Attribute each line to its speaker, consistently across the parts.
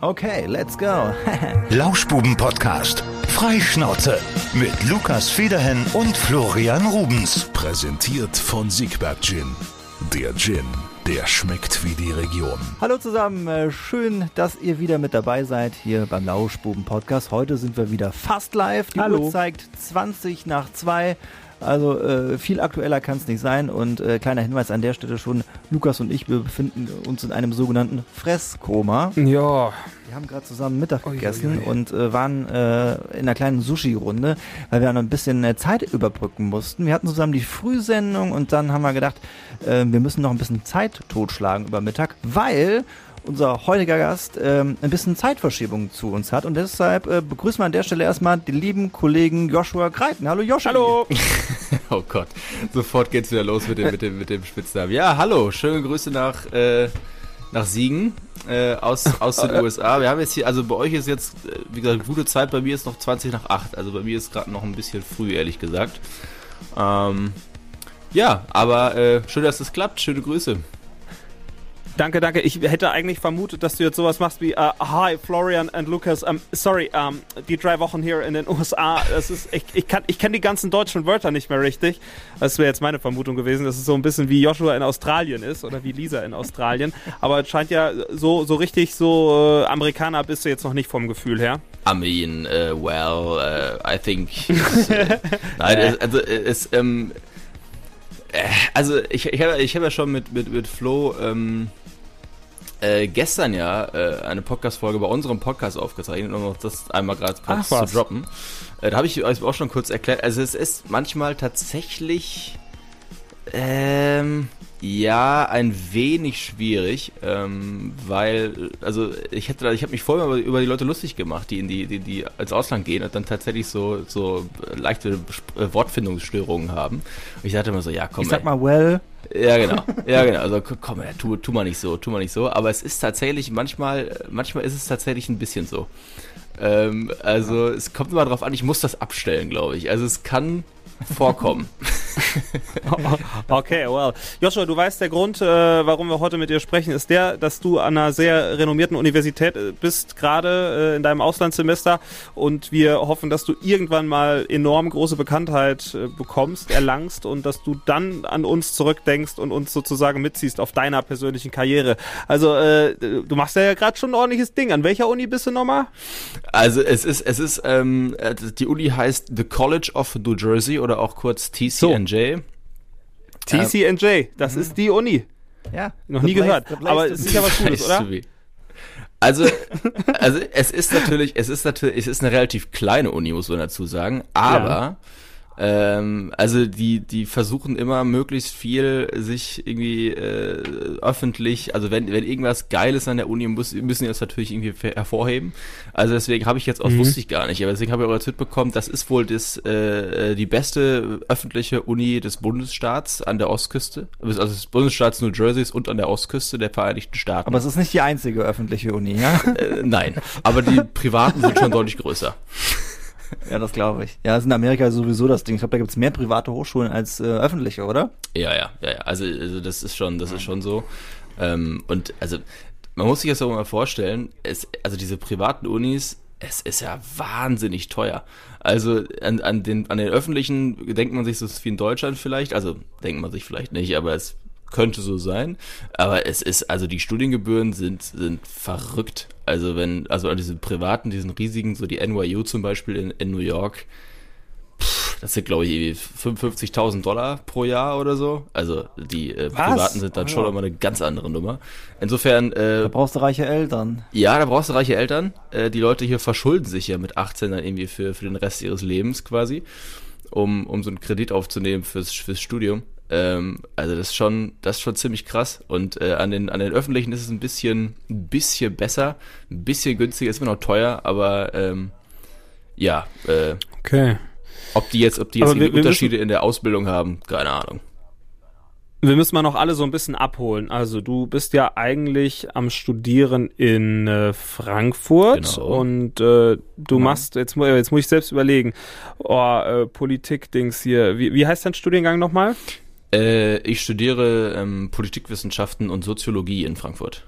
Speaker 1: Okay, let's go.
Speaker 2: Lauschbuben-Podcast. Freischnauze. Mit Lukas Federhen und Florian Rubens.
Speaker 3: Präsentiert von Siegberg Gin. Der Gin, der schmeckt wie die Region.
Speaker 1: Hallo zusammen, äh, schön, dass ihr wieder mit dabei seid hier beim Lauschbuben-Podcast. Heute sind wir wieder fast live. Die
Speaker 4: Hallo.
Speaker 1: Uhr zeigt 20 nach 2. Also äh, viel aktueller kann es nicht sein. Und äh, kleiner Hinweis an der Stelle schon, Lukas und ich, wir befinden uns in einem sogenannten Fresskoma.
Speaker 4: Ja,
Speaker 1: Wir haben gerade zusammen Mittag gegessen
Speaker 4: ui.
Speaker 1: und äh, waren äh, in einer kleinen Sushi-Runde, weil wir noch ein bisschen äh, Zeit überbrücken mussten. Wir hatten zusammen die Frühsendung und dann haben wir gedacht, äh, wir müssen noch ein bisschen Zeit totschlagen über Mittag, weil unser heutiger Gast ähm, ein bisschen Zeitverschiebung zu uns hat und deshalb äh, begrüßen wir an der Stelle erstmal den lieben Kollegen Joshua Greiten. Hallo Joshua.
Speaker 4: hallo.
Speaker 5: Oh Gott, sofort geht's wieder los mit dem, mit dem, mit dem Spitznamen. Ja, hallo, schöne Grüße nach, äh, nach Siegen äh, aus, aus den USA. Wir haben jetzt hier, also bei euch ist jetzt, äh, wie gesagt, gute Zeit, bei mir ist noch 20 nach 8. Also bei mir ist gerade noch ein bisschen früh, ehrlich gesagt. Ähm, ja, aber äh, schön, dass es klappt. Schöne Grüße.
Speaker 4: Danke, danke. Ich hätte eigentlich vermutet, dass du jetzt sowas machst wie uh, Hi, Florian and Lucas. Um, sorry, um, die drei Wochen hier in den USA. Das ist, ich, ich kann, ich kenne die ganzen deutschen Wörter nicht mehr richtig. Das wäre jetzt meine Vermutung gewesen, dass es so ein bisschen wie Joshua in Australien ist oder wie Lisa in Australien. Aber es scheint ja so, so richtig so äh, Amerikaner bist du jetzt noch nicht vom Gefühl her.
Speaker 5: I mean, uh, well, uh, I think. nein, es, also es, ähm, äh, also ich, ich habe ich hab ja schon mit mit mit Flo ähm, äh, gestern ja äh, eine Podcast-Folge bei unserem Podcast aufgezeichnet, um noch das einmal gerade kurz
Speaker 4: Ach,
Speaker 5: zu droppen. Äh, da habe ich euch auch schon kurz erklärt. Also es ist manchmal tatsächlich ähm, ja, ein wenig schwierig, ähm, weil, also ich hätte, ich habe mich vorher über, die Leute lustig gemacht, die in die, die, die ins Ausland gehen und dann tatsächlich so, so leichte äh, Wortfindungsstörungen haben. Und ich dachte immer so, ja, komm,
Speaker 1: Ich sag
Speaker 5: ey.
Speaker 1: mal, well,
Speaker 5: Ja, genau. Ja, genau. Also komm, ey, tu, tu mal nicht so, tu mal nicht so. Aber es ist tatsächlich, manchmal, manchmal ist es tatsächlich ein bisschen so. Ähm, also es kommt immer drauf an, ich muss das abstellen, glaube ich. Also es kann vorkommen.
Speaker 4: Okay, well. Joshua, du weißt, der Grund, äh, warum wir heute mit dir sprechen, ist der, dass du an einer sehr renommierten Universität äh, bist, gerade äh, in deinem Auslandssemester. Und wir hoffen, dass du irgendwann mal enorm große Bekanntheit äh, bekommst, erlangst und dass du dann an uns zurückdenkst und uns sozusagen mitziehst auf deiner persönlichen Karriere. Also, äh, du machst ja gerade schon ein ordentliches Ding. An welcher Uni bist du nochmal?
Speaker 5: Also es ist, es ist, ähm, äh, die Uni heißt The College of New Jersey oder auch kurz TCNJ.
Speaker 4: TCNJ, das ist die Uni.
Speaker 1: ja.
Speaker 4: Noch nie
Speaker 1: place-
Speaker 4: gehört. Aber es ist ja was Cooles,
Speaker 5: Nice
Speaker 4: oder?
Speaker 5: Also, also es ist natürlich, es ist natürlich, es ist eine relativ kleine Uni, muss man dazu sagen. Aber ähm, also die, die versuchen immer möglichst viel sich irgendwie äh, öffentlich, also wenn, wenn irgendwas Geiles an der Uni muss, müssen die das natürlich irgendwie hervorheben. Also deswegen habe ich jetzt auch, wusste ich gar nicht, aber deswegen habe ich auch jetzt mitbekommen, das ist wohl das, äh, die beste öffentliche Uni des Bundesstaats an der Ostküste, also des Bundesstaats New Jerseys und an der Ostküste der Vereinigten Staaten.
Speaker 1: Aber es ist nicht die einzige öffentliche Uni, ja?
Speaker 5: Äh, nein, aber die privaten sind schon deutlich größer.
Speaker 1: Ja, das glaube ich. Ja, das ist in Amerika sowieso das Ding. Ich glaube, da gibt es mehr private Hochschulen als äh, öffentliche, oder?
Speaker 5: Ja, ja, ja, ja. Also, also das ist schon, das ist schon so. Ähm, und also man muss sich das auch mal vorstellen, es, also diese privaten Unis, es ist ja wahnsinnig teuer. Also an, an, den, an den öffentlichen denkt man sich so wie in Deutschland vielleicht, also denkt man sich vielleicht nicht, aber es könnte so sein. Aber es ist, also die Studiengebühren sind, sind verrückt. Also wenn, also an diese privaten, diesen riesigen, so die NYU zum Beispiel in, in New York, pff, das sind glaube ich irgendwie 55.000 Dollar pro Jahr oder so. Also die äh, privaten sind dann
Speaker 1: Oh,
Speaker 5: schon
Speaker 1: ja.
Speaker 5: nochmal eine ganz andere Nummer. Insofern, äh,
Speaker 1: Da brauchst du reiche Eltern.
Speaker 5: ja, da brauchst du reiche Eltern. Äh, die Leute hier verschulden sich ja mit 18 dann irgendwie für, für den Rest ihres Lebens quasi, um, um so einen Kredit aufzunehmen fürs, fürs Studium. Ähm, also das ist schon, das ist schon ziemlich krass. Und äh, an den an den öffentlichen ist es ein bisschen, ein bisschen besser, ein bisschen günstiger, ist immer noch teuer, aber ähm, ja, äh,
Speaker 4: Okay.
Speaker 5: ob die jetzt, ob die jetzt
Speaker 4: wir-
Speaker 5: Unterschiede in der Ausbildung haben, keine Ahnung.
Speaker 4: Wir müssen mal noch alle so ein bisschen abholen. Also du bist ja eigentlich am Studieren in äh, Frankfurt
Speaker 5: Genau.
Speaker 4: und äh, du machst, jetzt, jetzt muss ich selbst überlegen, oh, äh, Politik-Dings hier. Wie, wie heißt dein Studiengang nochmal?
Speaker 5: Äh, ich studiere ähm, Politikwissenschaften und Soziologie in Frankfurt.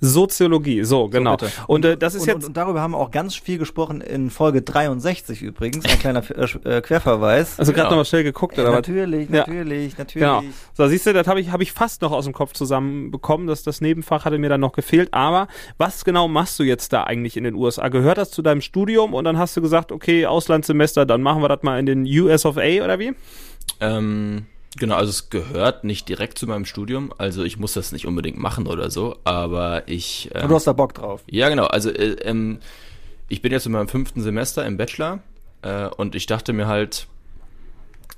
Speaker 4: Soziologie, so, genau.
Speaker 1: bitte.
Speaker 4: und äh, das ist
Speaker 1: und,
Speaker 4: jetzt
Speaker 1: und, und darüber haben wir auch ganz viel gesprochen in Folge 63 übrigens. Ein kleiner äh, Querverweis.
Speaker 4: also gerade
Speaker 5: Genau.
Speaker 4: nochmal schnell geguckt oder was?
Speaker 1: natürlich,
Speaker 4: Ja.
Speaker 1: natürlich, natürlich.
Speaker 4: Genau. So, siehst du, das habe ich, hab ich fast noch aus dem Kopf zusammenbekommen. Das, das Nebenfach hatte mir dann noch gefehlt. Aber was genau machst du jetzt da eigentlich in den USA? Gehört das zu deinem Studium und dann hast du gesagt, okay, Auslandssemester, dann machen wir das mal in den US of A oder wie?
Speaker 5: Ähm, genau, also es gehört nicht direkt zu meinem Studium. Also ich muss das nicht unbedingt machen oder so, aber ich. Ähm,
Speaker 1: du hast da Bock drauf.
Speaker 5: Ja, genau. Also äh, ähm, ich bin jetzt in meinem fünften Semester im Bachelor äh, und ich dachte mir halt,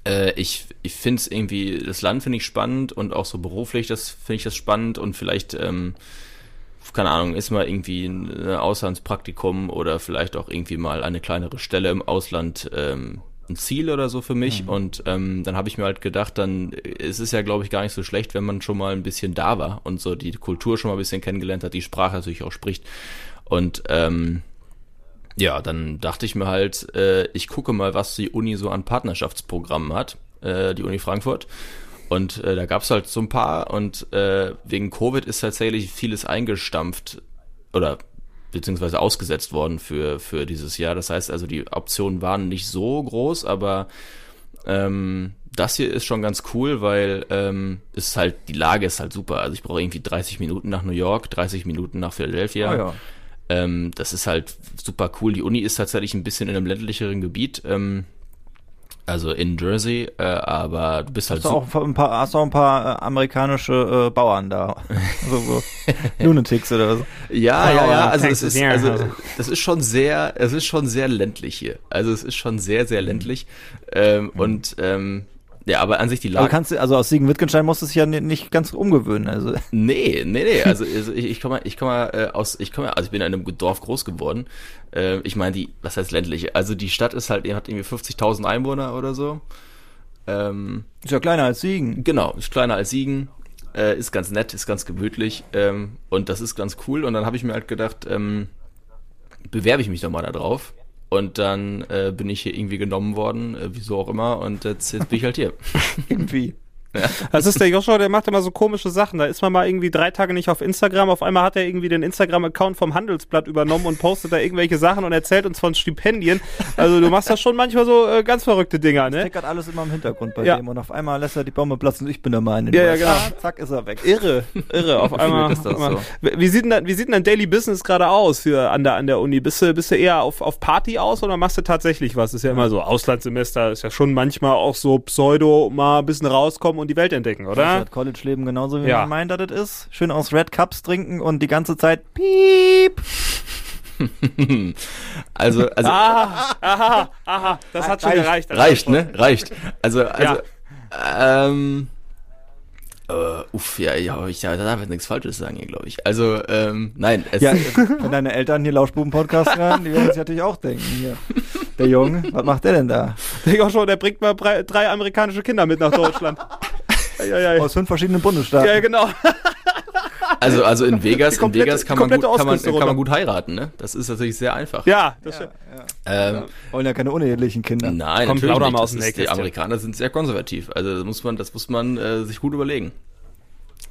Speaker 5: äh, ich, ich finde es irgendwie, das Land finde ich spannend und auch so beruflich, das finde ich das spannend und vielleicht, ähm, keine Ahnung, ist mal irgendwie ein Auslandspraktikum oder vielleicht auch irgendwie mal eine kleinere Stelle im Ausland ähm, ein Ziel oder so für mich. Und ähm, dann habe ich mir halt gedacht, dann ist es ja, glaube ich, gar nicht so schlecht, wenn man schon mal ein bisschen da war und so die Kultur schon mal ein bisschen kennengelernt hat, die Sprache natürlich auch spricht. Und ähm, ja, dann dachte ich mir halt, äh, ich gucke mal, was die Uni so an Partnerschaftsprogrammen hat, äh, die Uni Frankfurt. Und äh, da gab's halt so ein paar und äh, wegen Covid ist tatsächlich vieles eingestampft oder beziehungsweise ausgesetzt worden für, für dieses Jahr. Das heißt also, die Optionen waren nicht so groß, aber ähm, das hier ist schon ganz cool, weil ähm, es ist halt, die Lage ist halt super. Also ich brauche irgendwie 30 Minuten nach New York, 30 Minuten nach Philadelphia.
Speaker 1: Ah, ja.
Speaker 5: Ähm, das ist halt super cool. Die Uni ist tatsächlich ein bisschen in einem ländlicheren Gebiet, ähm, also in Jersey, äh, aber du bist halt
Speaker 1: Hast du auch ein paar, hast du auch ein paar äh, amerikanische äh, Bauern da? Also so Lunatics oder so.
Speaker 5: Ja, ja, ja. Also es ist, also das ist schon sehr, es ist schon sehr ländlich hier. Also es ist schon sehr, sehr ländlich. Ähm, Und ähm, ja, aber an sich die
Speaker 1: Aber
Speaker 5: Lage.
Speaker 1: kannst du, also aus Siegen-Wittgenstein musst du dich ja ni- nicht ganz umgewöhnen. Also
Speaker 5: Nee, nee, nee. Also, also ich, ich komme ich komme äh, aus, ich komme, also ich bin in einem Dorf groß geworden. Äh, ich meine, die, was heißt ländlich? Also die Stadt ist halt, die hat irgendwie 50.000 Einwohner oder so. Ähm,
Speaker 1: ist ja kleiner als Siegen.
Speaker 5: Genau, ist kleiner als Siegen, äh, ist ganz nett, ist ganz gemütlich ähm, und das ist ganz cool. Und dann habe ich mir halt gedacht, ähm, bewerbe ich mich doch mal da drauf. Und dann äh, bin ich hier irgendwie genommen worden, äh, wieso auch immer, und jetzt, jetzt bin ich halt hier.
Speaker 1: Irgendwie.
Speaker 4: Das ist der Joshua, der macht immer so komische Sachen. Da ist man mal irgendwie drei Tage nicht auf Instagram. Auf einmal hat er irgendwie den Instagram-Account vom Handelsblatt übernommen und postet da irgendwelche Sachen und erzählt uns von Stipendien. Also du machst da schon manchmal so äh, ganz verrückte Dinger, ne?
Speaker 1: Tickert alles immer im Hintergrund bei
Speaker 4: Ja.
Speaker 1: dem und auf einmal lässt er die Bombe platzen und ich bin der Meinung.
Speaker 4: Ja, ja, genau.
Speaker 1: Zack, ist er weg.
Speaker 4: Irre, irre, auf einmal.
Speaker 5: ist das so.
Speaker 4: Wie sieht denn dein, wie sieht denn dein Daily Business gerade aus für an der, an der Uni? Bist du, bist du eher auf, auf Party aus oder machst du tatsächlich was? Ist ja immer so, Auslandssemester ist ja schon manchmal auch so Pseudo, mal ein bisschen rauskommen und die Welt entdecken,
Speaker 1: Das
Speaker 4: oder?
Speaker 1: hat College-Leben genauso wie
Speaker 4: Ja.
Speaker 1: man meint, dass das ist. Schön aus Red Cups trinken und die ganze Zeit piep.
Speaker 5: Also, also
Speaker 4: Aha, aha, aha, das hat schon
Speaker 1: Reicht.
Speaker 4: gereicht.
Speaker 5: reicht, ne? Reicht. Also, also, ähm, äh, uff, ja, ja, ich ja, da darf ich nichts Falsches sagen hier, glaube ich. Also, ähm, nein, es,
Speaker 1: Ja, wenn deine Eltern hier Lauschbuben-Podcast hören, die werden sich natürlich auch denken, hier, der Junge, was macht der denn da?
Speaker 4: Der Joshua, der bringt mal drei, drei amerikanische Kinder mit nach Deutschland. ja, ja, ja.
Speaker 1: Aus fünf verschiedenen Bundesstaaten.
Speaker 4: ja, genau.
Speaker 5: also, also in Vegas,
Speaker 4: komplette-
Speaker 5: in Vegas kann man, gut, kann, man, kann man gut heiraten, ne? Das ist natürlich sehr einfach.
Speaker 4: Ja, das stimmt.
Speaker 5: Ähm,
Speaker 1: Wollen ja keine unehelichen Kinder.
Speaker 5: Nein,
Speaker 4: Komm,
Speaker 5: natürlich nicht.
Speaker 4: aus dem
Speaker 5: ist, die. Amerikaner sind sehr konservativ. Also das muss man, das muss man äh, sich gut überlegen.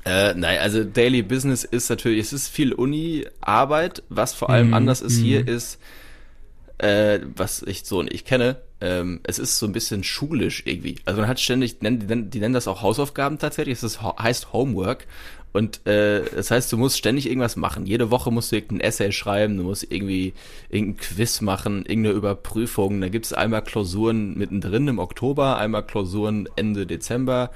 Speaker 5: Äh, nein, also Daily Business ist natürlich, es ist viel Uni-Arbeit. Was vor allem anders ist hier ist, äh, was ich so ich kenne, ähm, es ist so ein bisschen schulisch irgendwie. Also man hat ständig, die nennen, die nennen, das auch Hausaufgaben tatsächlich. Es heißt Homework. Und äh, das heißt, du musst ständig irgendwas machen. Jede Woche musst du irgendein Essay schreiben, du musst irgendwie irgendein Quiz machen, irgendeine Überprüfung. Da gibt es einmal Klausuren mittendrin im Oktober, einmal Klausuren Ende Dezember.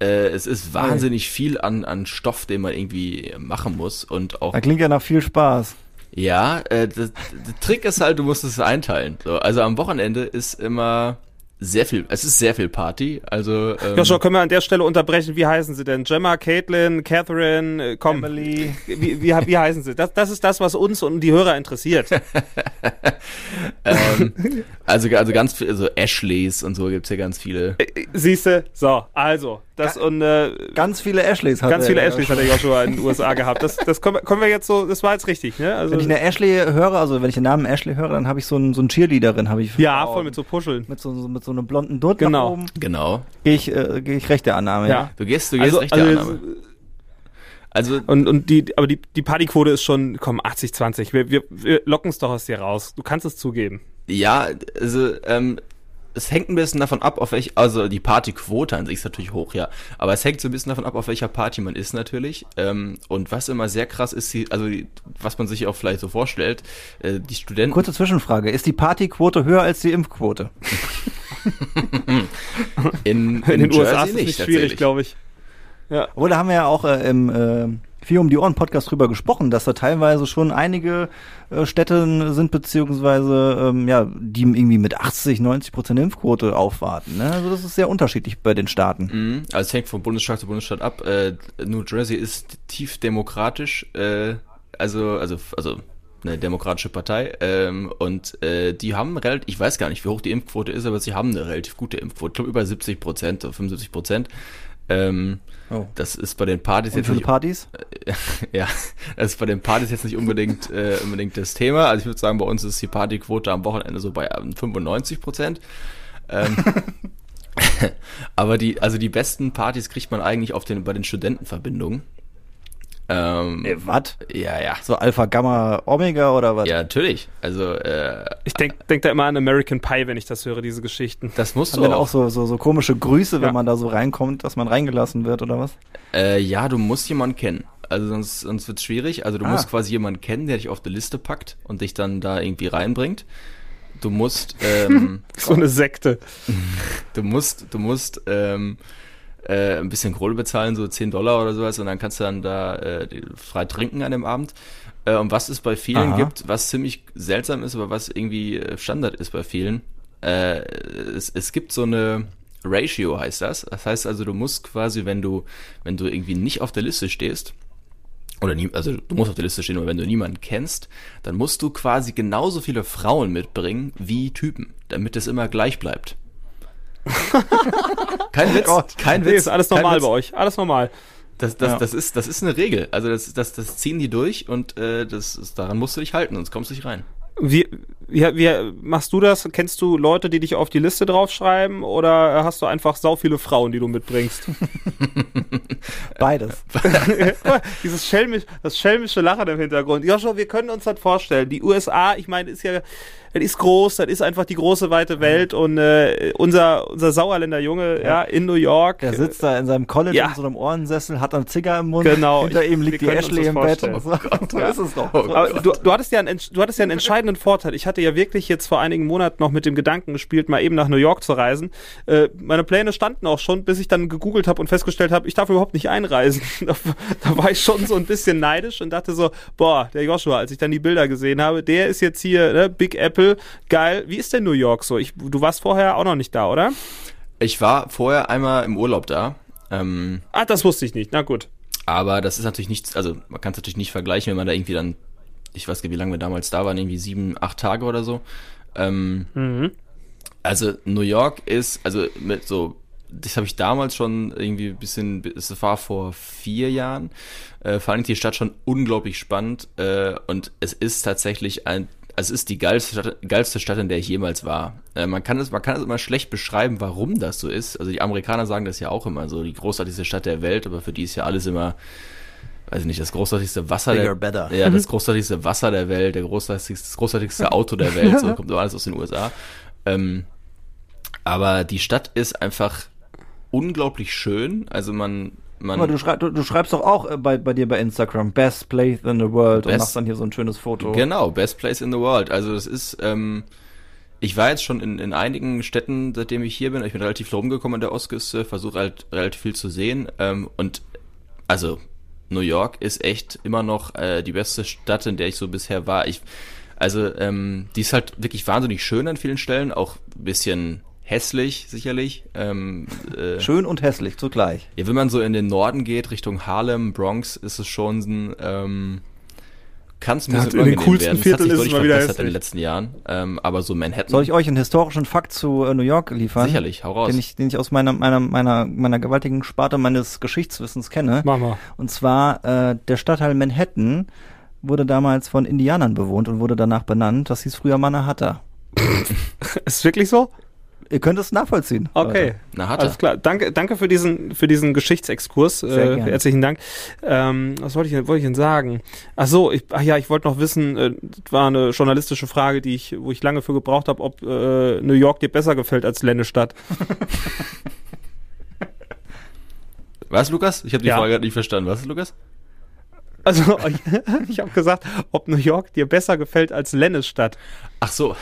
Speaker 5: Äh, es ist wahnsinnig viel an, an Stoff, den man irgendwie machen muss. Und auch
Speaker 1: Das klingt ja nach viel Spaß.
Speaker 5: Ja, äh, das, der Trick ist halt, du musst es einteilen. So, also am Wochenende ist immer sehr viel, es ist sehr viel Party. Also ähm,
Speaker 4: Joshua, können wir an der Stelle unterbrechen? Wie heißen sie denn? Gemma, Caitlin, Catherine, äh, komm.
Speaker 1: Emily.
Speaker 4: Wie, wie, wie heißen sie? Das, das ist das, was uns und die Hörer interessiert.
Speaker 5: ähm, also, also ganz viel, also Ashleys und so gibt's hier ganz viele.
Speaker 4: Siehste, so, also, das und äh,
Speaker 1: Ganz viele Ashleys hat
Speaker 4: ganz
Speaker 1: er
Speaker 4: viele
Speaker 1: ja
Speaker 4: Ashleys
Speaker 1: schon.
Speaker 4: hat der Joshua in den USA gehabt. Das, das können, wir, jetzt so, das war jetzt richtig, ne? Also,
Speaker 1: Wenn ich eine Ashley höre, also wenn ich den Namen Ashley höre, dann habe ich so einen, so einen Cheerleaderin, habe ich.
Speaker 4: ja, voll mit so Puscheln.
Speaker 1: mit so, so- mit so einem blonden Dutt
Speaker 4: Genau.
Speaker 1: nach oben.
Speaker 5: Genau.
Speaker 1: Gehe ich, äh, gehe ich recht der Annahme.
Speaker 4: Ja.
Speaker 5: Du gehst, du gehst
Speaker 4: Also,
Speaker 5: recht der
Speaker 4: also,
Speaker 5: Annahme. Also
Speaker 4: Und, und die, aber die, die Partyquote ist schon, komm, 80, 20. Wir, wir, wir locken es doch aus dir raus. Du kannst es zugeben.
Speaker 5: Ja, also ähm, es hängt ein bisschen davon ab, auf welch, also die Partyquote an sich ist natürlich hoch, ja. Aber es hängt so ein bisschen davon ab, auf welcher Party man ist natürlich. Ähm, und was immer sehr krass ist, die, also die, was man sich auch vielleicht so vorstellt, äh, die Studenten.
Speaker 1: Kurze Zwischenfrage. Ist die Partyquote höher als die Impfquote?
Speaker 5: in,
Speaker 4: In, den
Speaker 5: Jersey
Speaker 4: USA ist es nicht schwierig, glaube ich. Ja.
Speaker 1: Obwohl, da haben wir ja auch äh, im äh, Vier um die Ohren Podcast drüber gesprochen, dass da teilweise schon einige äh, Städte sind, beziehungsweise, ähm, ja, die irgendwie mit 80, 90 Prozent Impfquote aufwarten. Ne? Also das ist sehr unterschiedlich bei den Staaten.
Speaker 5: Mhm, also es hängt von Bundesstaat zu Bundesstaat ab. Äh, New Jersey ist tief demokratisch, äh, also, also, also eine demokratische Partei. Ähm, und äh, die haben relativ, ich weiß gar nicht, wie hoch die Impfquote ist, aber sie haben eine relativ gute Impfquote. Ich glaube über 70 Prozent oder 75 Prozent. Ähm,
Speaker 1: Oh.
Speaker 5: Das ist bei den Partys
Speaker 1: Und
Speaker 5: jetzt nicht,
Speaker 1: Partys?
Speaker 5: ja, das ist bei den Partys jetzt nicht unbedingt äh, unbedingt das Thema. Also ich würde sagen, bei uns ist die Partyquote am Wochenende so bei ähm, 95 Prozent. Ähm, aber die, also die besten Partys kriegt man eigentlich auf den, bei den Studentenverbindungen. Ähm,
Speaker 1: Äh, was?
Speaker 5: ja, ja.
Speaker 1: So Alpha, Gamma, Omega oder was?
Speaker 5: Ja, natürlich. Also, äh,
Speaker 4: Ich denke denk da immer an American Pie, wenn ich das höre, diese Geschichten.
Speaker 5: das musst
Speaker 1: Haben
Speaker 5: du auch.
Speaker 1: auch so, so, so komische Grüße, wenn
Speaker 4: Ja.
Speaker 1: man da so reinkommt, dass man reingelassen wird oder was?
Speaker 5: Äh, ja, du musst jemanden kennen. Also sonst, sonst wird's schwierig. Also du
Speaker 1: Ah.
Speaker 5: musst quasi jemanden kennen, der dich auf die Liste packt und dich dann da irgendwie reinbringt. Du musst, ähm,
Speaker 4: So eine Sekte.
Speaker 5: du musst, du musst ähm, äh, ein bisschen Kohle bezahlen, so 10 Dollar oder sowas, und dann kannst du dann da äh, frei trinken an dem Abend. Äh, und was es bei vielen
Speaker 1: Aha.
Speaker 5: gibt, was ziemlich seltsam ist, aber was irgendwie äh, Standard ist bei vielen, äh, es, es gibt so eine Ratio, heißt das. Das heißt also, du musst quasi, wenn du, wenn du irgendwie nicht auf der Liste stehst, oder nie, also du musst auf der Liste stehen, aber wenn du niemanden kennst, dann musst du quasi genauso viele Frauen mitbringen wie Typen, damit es immer gleich bleibt. Kein Witz, kein
Speaker 4: Nee,
Speaker 5: Witz.
Speaker 4: ist alles
Speaker 5: kein
Speaker 4: normal bei euch. Alles normal.
Speaker 5: Das, das,
Speaker 1: Ja.
Speaker 5: das, ist, das ist eine Regel. Also das, das, das ziehen die durch und äh, das ist, daran musst du dich halten, sonst kommst du nicht rein.
Speaker 4: Wie, wie, wie machst du das? Kennst du Leute, die dich auf die Liste draufschreiben oder hast du einfach sau viele Frauen, die du mitbringst?
Speaker 1: Beides.
Speaker 4: Dieses schelmisch, das schelmische Lachen im Hintergrund. Joshua, wir können uns das vorstellen. Die USA, ich meine, ist ja, das ist groß, das ist einfach die große weite Welt und äh, unser, unser Sauerländer Junge, ja, in New York.
Speaker 1: Der sitzt da in seinem College
Speaker 4: Ja.
Speaker 1: in so einem Ohrensessel, hat einen Zigger im Mund.
Speaker 4: Genau.
Speaker 1: Hinter ihm liegt die Ashley im Bett.
Speaker 4: vorstellen.
Speaker 1: Und so, so ist es doch.
Speaker 5: Oh
Speaker 4: du, du, hattest ja einen, du hattest ja einen entscheidenden Vorteil. Ich hatte ja wirklich jetzt vor einigen Monaten noch mit dem Gedanken gespielt, mal eben nach New York zu reisen. Äh, meine Pläne standen auch schon, bis ich dann gegoogelt habe und festgestellt habe, ich darf überhaupt nicht einreisen. Da, da war ich schon so ein bisschen neidisch und dachte so, boah, der Joshua, als ich dann die Bilder gesehen habe, der ist jetzt hier, ne, Big Apple, geil. Wie ist denn New York so? Ich, du warst vorher auch noch nicht da, oder?
Speaker 5: Ich war vorher einmal im Urlaub da. Ähm,
Speaker 4: Ah, das wusste ich nicht. Na gut.
Speaker 5: Aber das ist natürlich nichts, also man kann es natürlich nicht vergleichen, wenn man da irgendwie dann, ich weiß gar nicht, wie lange wir damals da waren, irgendwie sieben, acht Tage oder so. Ähm,
Speaker 4: Mhm.
Speaker 5: Also New York ist, also mit so, das habe ich damals schon irgendwie ein bisschen, es war vor vier Jahren, äh, fand ich die Stadt schon unglaublich spannend äh, und es ist tatsächlich ein, es ist die geilste Stadt, geilste Stadt, in der ich jemals war. Äh, man kann es, man kann es immer schlecht beschreiben, warum das so ist. Also die Amerikaner sagen das ja auch immer so, die großartigste Stadt der Welt, aber für die ist ja alles immer, weiß ich nicht, das großartigste Wasser
Speaker 1: Bigger,
Speaker 5: der
Speaker 1: better.
Speaker 5: Ja, das großartigste Wasser der Welt, der großartigste, das großartigste Auto der Welt, so kommt so alles aus den USA. Ähm, aber die Stadt ist einfach unglaublich schön. Also man, man.
Speaker 1: Aber du, schrei du, du schreibst doch auch äh, bei, bei dir bei Instagram Best Place in the World und
Speaker 5: Best-
Speaker 1: machst dann hier so ein schönes Foto.
Speaker 5: Genau, best place in the world. Also es ist, ähm, ich war jetzt schon in, in einigen Städten, seitdem ich hier bin. Ich bin relativ rumgekommen an der Ostküste, versuche halt relativ viel zu sehen. Ähm, und also New York ist echt immer noch äh, die beste Stadt, in der ich so bisher war. Ich, also ähm, die ist halt wirklich wahnsinnig schön an vielen Stellen, auch ein bisschen hässlich sicherlich. Ähm, äh,
Speaker 1: Schön und hässlich zugleich.
Speaker 5: ja, wenn man so in den Norden geht, Richtung Harlem, Bronx, ist es schon ein, ähm, kann es ein bisschen
Speaker 4: in den coolsten
Speaker 5: werden.
Speaker 4: Vierteln
Speaker 5: das hat
Speaker 4: ist
Speaker 5: sich
Speaker 4: es mal wieder
Speaker 5: in den letzten Jahren. Ähm, aber so Manhattan,
Speaker 1: Soll ich euch einen historischen Fakt zu äh, New York liefern?
Speaker 5: sicherlich, hau raus.
Speaker 1: Den ich, den ich aus meiner, meiner, meiner, meiner gewaltigen Sparte meines Geschichtswissens kenne.
Speaker 4: Mach mal.
Speaker 1: Und zwar, äh, der Stadtteil Manhattan wurde damals von Indianern bewohnt und wurde danach benannt. Das hieß früher Manhattan.
Speaker 4: Ist wirklich so?
Speaker 1: Ihr könnt es nachvollziehen.
Speaker 4: Okay.
Speaker 1: Leute.
Speaker 5: Na, hat
Speaker 4: Alles
Speaker 5: er.
Speaker 4: klar. Danke, danke für diesen, für diesen Geschichtsexkurs.
Speaker 1: Sehr
Speaker 4: Äh,
Speaker 1: gerne.
Speaker 4: herzlichen Dank. Ähm, was wollte ich, denn- wollte ich denn sagen? Ach so, ich, ach ja, ich wollte noch wissen, äh, das war eine journalistische Frage, die ich, wo ich lange für gebraucht habe, ob äh, New York dir besser gefällt als Lennestadt.
Speaker 5: Was, Lukas? Ich habe die
Speaker 4: Ja.
Speaker 5: Frage gerade nicht verstanden. Was, Lukas?
Speaker 4: Also, ich habe gesagt, ob New York dir besser gefällt als Lennestadt.
Speaker 5: Ach so.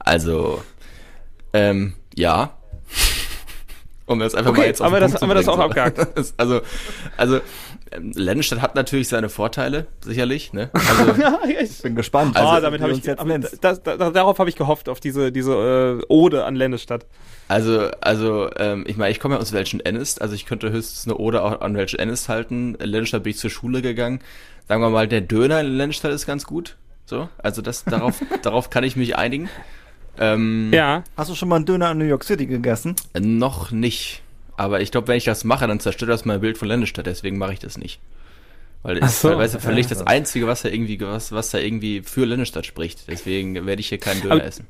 Speaker 5: Also, ähm, ja. Um das einfach
Speaker 4: Okay,
Speaker 5: mal jetzt auf
Speaker 4: haben wir das-
Speaker 5: Punkt zu
Speaker 4: haben wir das auch abgehakt?
Speaker 5: Das- also, also, ähm, Lennestadt hat natürlich seine Vorteile, sicherlich, ne? Also,
Speaker 4: Ja, ich
Speaker 1: Bin gespannt.
Speaker 4: Ah,
Speaker 1: Also,
Speaker 4: damit
Speaker 1: wie
Speaker 4: habe ich das, da, darauf habe ich gehofft auf diese diese äh, Ode an Lennestadt.
Speaker 5: also, also, ähm, ich meine, ich komme ja aus Welschen Ennist, also ich könnte höchstens eine Ode auch an Welschen Ennist halten. In Lennestadt bin ich zur Schule gegangen. Sagen wir mal, der Döner in Lennestadt ist ganz gut. So, also das, darauf, darauf kann ich mich einigen. Ähm,
Speaker 4: Ja,
Speaker 1: Hast du schon mal einen Döner in New York City gegessen?
Speaker 5: Noch nicht. Aber ich glaube, wenn ich das mache, dann zerstört das mein Bild von Lennestadt, deswegen mache ich das nicht. Weil es
Speaker 4: so,
Speaker 5: weißt du, verliert
Speaker 1: ja.
Speaker 5: das Einzige, was da irgendwie, was, was da irgendwie für Lennestadt spricht. Deswegen werde ich hier keinen Döner
Speaker 4: Aber-
Speaker 5: essen.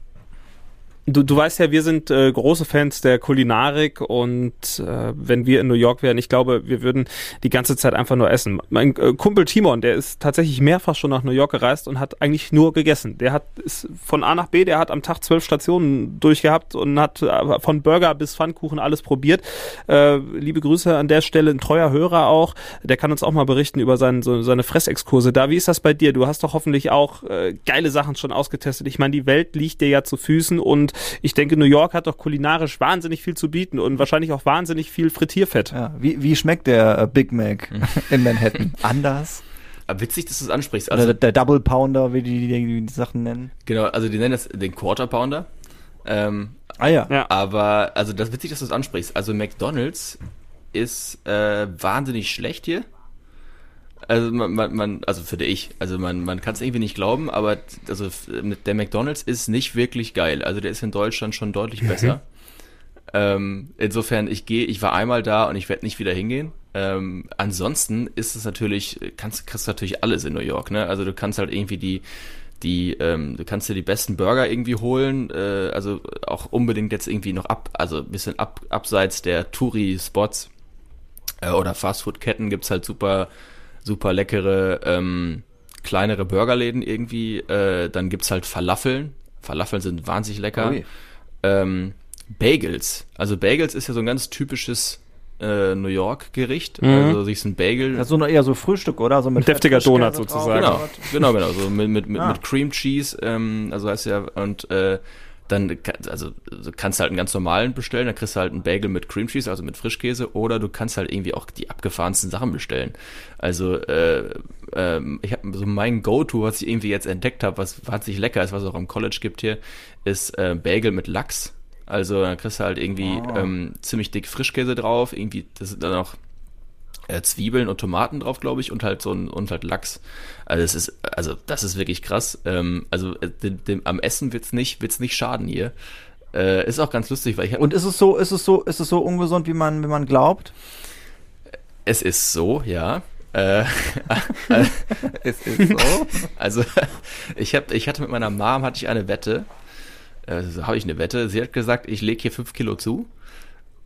Speaker 4: Du, du weißt ja, wir sind äh, große Fans der Kulinarik und äh, wenn wir in New York wären, ich glaube, wir würden die ganze Zeit einfach nur essen. Mein äh, Kumpel Timon, der ist tatsächlich mehrfach schon nach New York gereist und hat eigentlich nur gegessen. Der hat ist von A nach B, der hat am Tag zwölf Stationen durchgehabt und hat äh, von Burger bis Pfannkuchen alles probiert. Äh, liebe Grüße an der Stelle, ein treuer Hörer auch. Der kann uns auch mal berichten über sein, so, seine Fressexkurse. Da, wie ist das bei dir? Du hast doch hoffentlich auch äh, geile Sachen schon ausgetestet. Ich meine, die Welt liegt dir ja zu Füßen und ich denke, New York hat doch kulinarisch wahnsinnig viel zu bieten und wahrscheinlich auch wahnsinnig viel Frittierfett.
Speaker 1: Ja. Wie, wie schmeckt der äh, Big Mac in Manhattan? Anders?
Speaker 5: Aber witzig, dass du es ansprichst.
Speaker 1: Oder
Speaker 5: Also,
Speaker 1: der, der Double Pounder, wie die, die, die, die Sachen nennen?
Speaker 5: genau, also die nennen das den Quarter Pounder. Ähm,
Speaker 1: Ah ja.
Speaker 4: Ja.
Speaker 5: aber, also das ist witzig, dass du es ansprichst. Also McDonalds ist äh, wahnsinnig schlecht hier. Also man, man, man also finde ich, also man, man kann es irgendwie nicht glauben, aber also der McDonalds ist nicht wirklich geil. Also der ist in Deutschland schon deutlich besser. ähm, insofern, ich gehe, ich war einmal da und ich werde nicht wieder hingehen. Ähm, ansonsten ist es natürlich, kannst, kriegst du natürlich alles in New York, ne? Also du kannst halt irgendwie die, die, ähm, du kannst dir die besten Burger irgendwie holen, äh, also auch unbedingt jetzt irgendwie noch ab, also ein bisschen ab, abseits der Touri-Spots äh, oder Fastfood-Ketten gibt's halt super, super leckere, ähm, kleinere Burgerläden irgendwie. Äh, dann gibt's halt Falafeln. Falafeln sind wahnsinnig lecker.
Speaker 1: Ui.
Speaker 5: Ähm, Bagels. Also Bagels ist ja so ein ganz typisches äh, New York-Gericht.
Speaker 4: Mhm.
Speaker 5: Also sich ein Bagel.
Speaker 1: Das ist so eine, eher so Frühstück, oder? So mit
Speaker 4: deftiger Donut sozusagen.
Speaker 5: Genau, genau, genau. So mit, mit, mit,
Speaker 1: Ah.
Speaker 5: mit Cream Cheese, ähm, also heißt ja, und äh, dann, also du kannst halt einen ganz normalen bestellen, dann kriegst du halt einen Bagel mit Cream Cheese, also mit Frischkäse, oder du kannst halt irgendwie auch die abgefahrensten Sachen bestellen. Also äh, ähm, ich habe so mein Go-To, was ich irgendwie jetzt entdeckt habe, was wahnsinnig lecker ist, was es auch am College gibt hier, ist äh, Bagel mit Lachs. Also dann kriegst du halt irgendwie
Speaker 1: Oh.
Speaker 5: ähm, ziemlich dick Frischkäse drauf, irgendwie, das sind dann auch äh, Zwiebeln und Tomaten drauf, glaube ich, und halt so ein und halt Lachs. Also es ist, also das ist wirklich krass. Ähm, also äh, dem, dem, am Essen wird's nicht, wird's nicht schaden hier. Äh, ist auch ganz lustig, weil ich hab,
Speaker 1: Und ist es so, ist es so, ist es so ungesund, wie man, wie man glaubt?
Speaker 5: es ist so, ja. Äh,
Speaker 1: Es ist so.
Speaker 5: also ich habe, ich hatte mit meiner Mom hatte ich eine Wette. Äh, so habe ich eine Wette. Sie hat gesagt, ich lege hier fünf Kilo zu.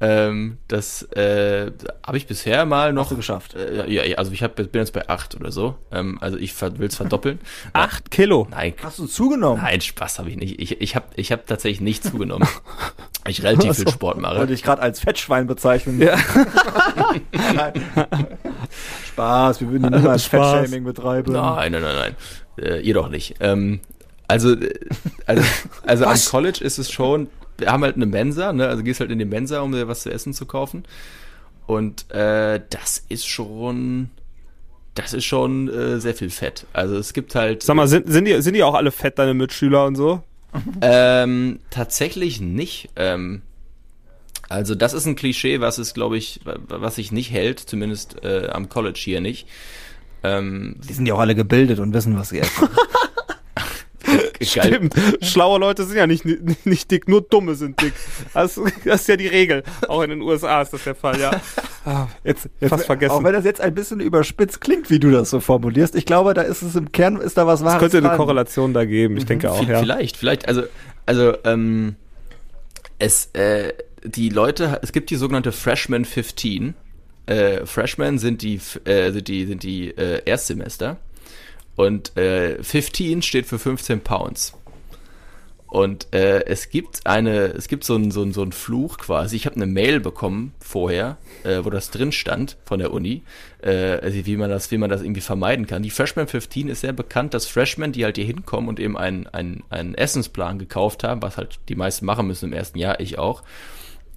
Speaker 5: Ähm, das äh, habe ich bisher mal noch
Speaker 1: Hast du geschafft.
Speaker 5: Äh, ja, ja, also ich hab, bin jetzt bei acht oder so. Ähm, also ich will es verdoppeln.
Speaker 4: Acht Kilo.
Speaker 5: Nein,
Speaker 1: Hast du zugenommen?
Speaker 5: Nein, Spaß habe ich nicht. Ich, ich habe ich hab tatsächlich nicht zugenommen. ich relativ viel Sport mache.
Speaker 1: Wollte ich gerade als Fettschwein bezeichnen.
Speaker 4: Ja.
Speaker 1: Spaß, wir würden niemals. Fettshaming betreiben.
Speaker 5: Nein, nein, nein, nein. Äh, ihr doch nicht. Ähm, also, äh, also, also am? College ist es schon, haben halt eine Mensa, ne? Also gehst halt in die Mensa, um dir was zu essen zu kaufen. Und äh, das ist schon, das ist schon äh, sehr viel Fett. Also es gibt halt.
Speaker 4: Sag mal, sind, sind, die, sind die auch alle fett, deine Mitschüler und so?
Speaker 5: Ähm, tatsächlich nicht. Ähm, also das ist ein Klischee, was es, glaube ich, wa- was sich nicht hält, zumindest äh, am College hier nicht. Ähm,
Speaker 1: Die sind ja auch alle gebildet und wissen, was sie essen.
Speaker 4: Stimmt. Schlaue Leute sind ja nicht, nicht, nicht dick, nur Dumme sind dick. Das, das, ist ja die Regel. Auch in den USA ist das der Fall, ja.
Speaker 1: Ah, jetzt, jetzt fast vergessen. Auch wenn das jetzt ein bisschen überspitzt klingt, wie du das so formulierst. Ich glaube, da ist es im Kern, ist da was
Speaker 4: Wahres. Es könnte eine dran. Korrelation da geben, ich mhm. denke auch, ja.
Speaker 5: Vielleicht, vielleicht, also, also, ähm, es, äh, die Leute, es gibt die sogenannte Freshman 15. Äh, Freshmen sind die, äh, sind die, sind die äh, Erstsemester. Und äh, 15 steht für 15 Pounds. Und äh, es gibt eine, es gibt so einen so so ein Fluch quasi. Ich habe eine Mail bekommen vorher, äh, wo das drin stand von der Uni, äh, also wie man das, wie man das irgendwie vermeiden kann. Die Freshman 15 ist sehr bekannt, dass Freshmen, die halt hier hinkommen und eben einen, einen, einen Essensplan gekauft haben, was halt die meisten machen müssen im ersten Jahr, ich auch,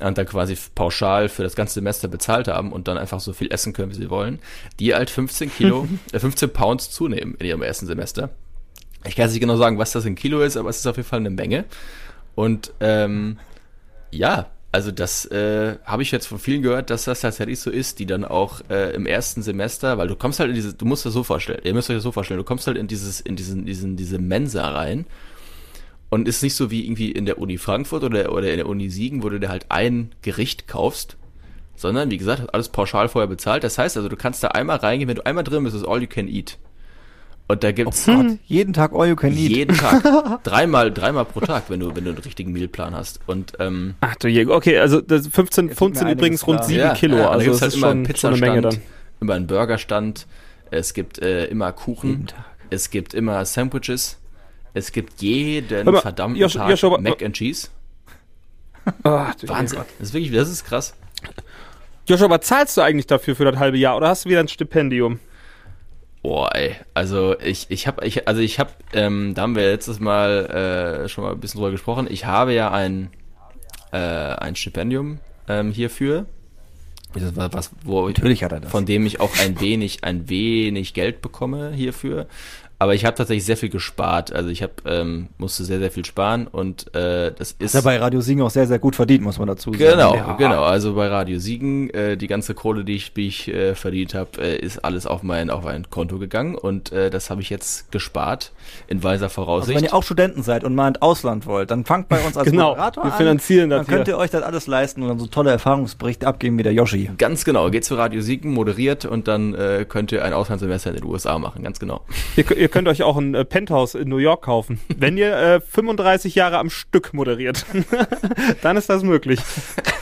Speaker 5: und dann quasi pauschal für das ganze Semester bezahlt haben und dann einfach so viel essen können, wie sie wollen, die halt 15 Kilo, äh, 15 Pounds zunehmen in ihrem ersten Semester. Ich kann jetzt nicht genau sagen, was das in Kilo ist, aber es ist auf jeden Fall eine Menge. Und ähm, ja, also das äh, habe ich jetzt von vielen gehört, dass das tatsächlich so ist, die dann auch äh, im ersten Semester, weil du kommst halt in diese, du musst das so vorstellen, ihr müsst euch das so vorstellen, du kommst halt in dieses, in diesen, diesen, diese Mensa rein und ist nicht so wie irgendwie in der Uni Frankfurt oder, oder in der Uni Siegen, wo du dir halt ein Gericht kaufst, sondern wie gesagt, alles pauschal vorher bezahlt. Das heißt also, du kannst da einmal reingehen, wenn du einmal drin bist, ist all you can eat. Und da gibt's
Speaker 1: oh Gott, jeden Tag all you can eat.
Speaker 5: Jeden Tag. dreimal, dreimal pro Tag, wenn du, wenn du einen richtigen Mealplan hast. Und, ähm,
Speaker 4: Ach du je, okay, also das 15 Pfund sind übrigens rund 7 ja, Kilo. Ja,
Speaker 5: also das halt ist immer schon, schon eine Menge dann. Immer einen Burgerstand. Es gibt äh, immer Kuchen. Es gibt immer Sandwiches. Es gibt jeden mal, verdammten Josh, Tag Josh, Mac and Cheese. Oh, Wahnsinn. Das ist wirklich, das ist krass.
Speaker 4: Joshua, aber zahlst du eigentlich dafür für das halbe Jahr oder hast du wieder ein Stipendium?
Speaker 5: Boah, ey. Also ich, ich habe, ich, also ich habe, ähm, da haben wir letztes Mal äh, schon mal ein bisschen drüber gesprochen. Ich habe ja ein, äh, ein Stipendium ähm, hierfür. Was, was, wo
Speaker 1: Natürlich hat er das.
Speaker 5: Von dem ich auch ein wenig, ein wenig Geld bekomme hierfür. Aber ich habe tatsächlich sehr viel gespart. Also ich habe ähm, musste sehr sehr viel sparen und äh, das ist
Speaker 1: ja bei Radio Siegen auch sehr sehr gut verdient, muss man dazu sagen.
Speaker 5: Genau, ja. genau. Also bei Radio Siegen äh, die ganze Kohle, die ich, die ich äh, verdient habe, äh, ist alles auf mein auf ein Konto gegangen und äh, das habe ich jetzt gespart in weiser Voraussicht.
Speaker 1: Also wenn ihr auch Studenten seid und mal ins Ausland wollt, dann fangt bei uns als
Speaker 4: genau, Moderator wir finanzieren
Speaker 1: an. Dann könnt ihr euch das alles leisten und dann so tolle Erfahrungsberichte abgeben wie der Yoshi.
Speaker 5: Ganz genau. Geht zu Radio Siegen, moderiert und dann äh, könnt ihr ein Auslandssemester in den USA machen. Ganz genau.
Speaker 4: Ihr, ihr könnt euch auch ein äh, Penthouse in New York kaufen. Wenn ihr äh, 35 Jahre am Stück moderiert, dann ist das möglich.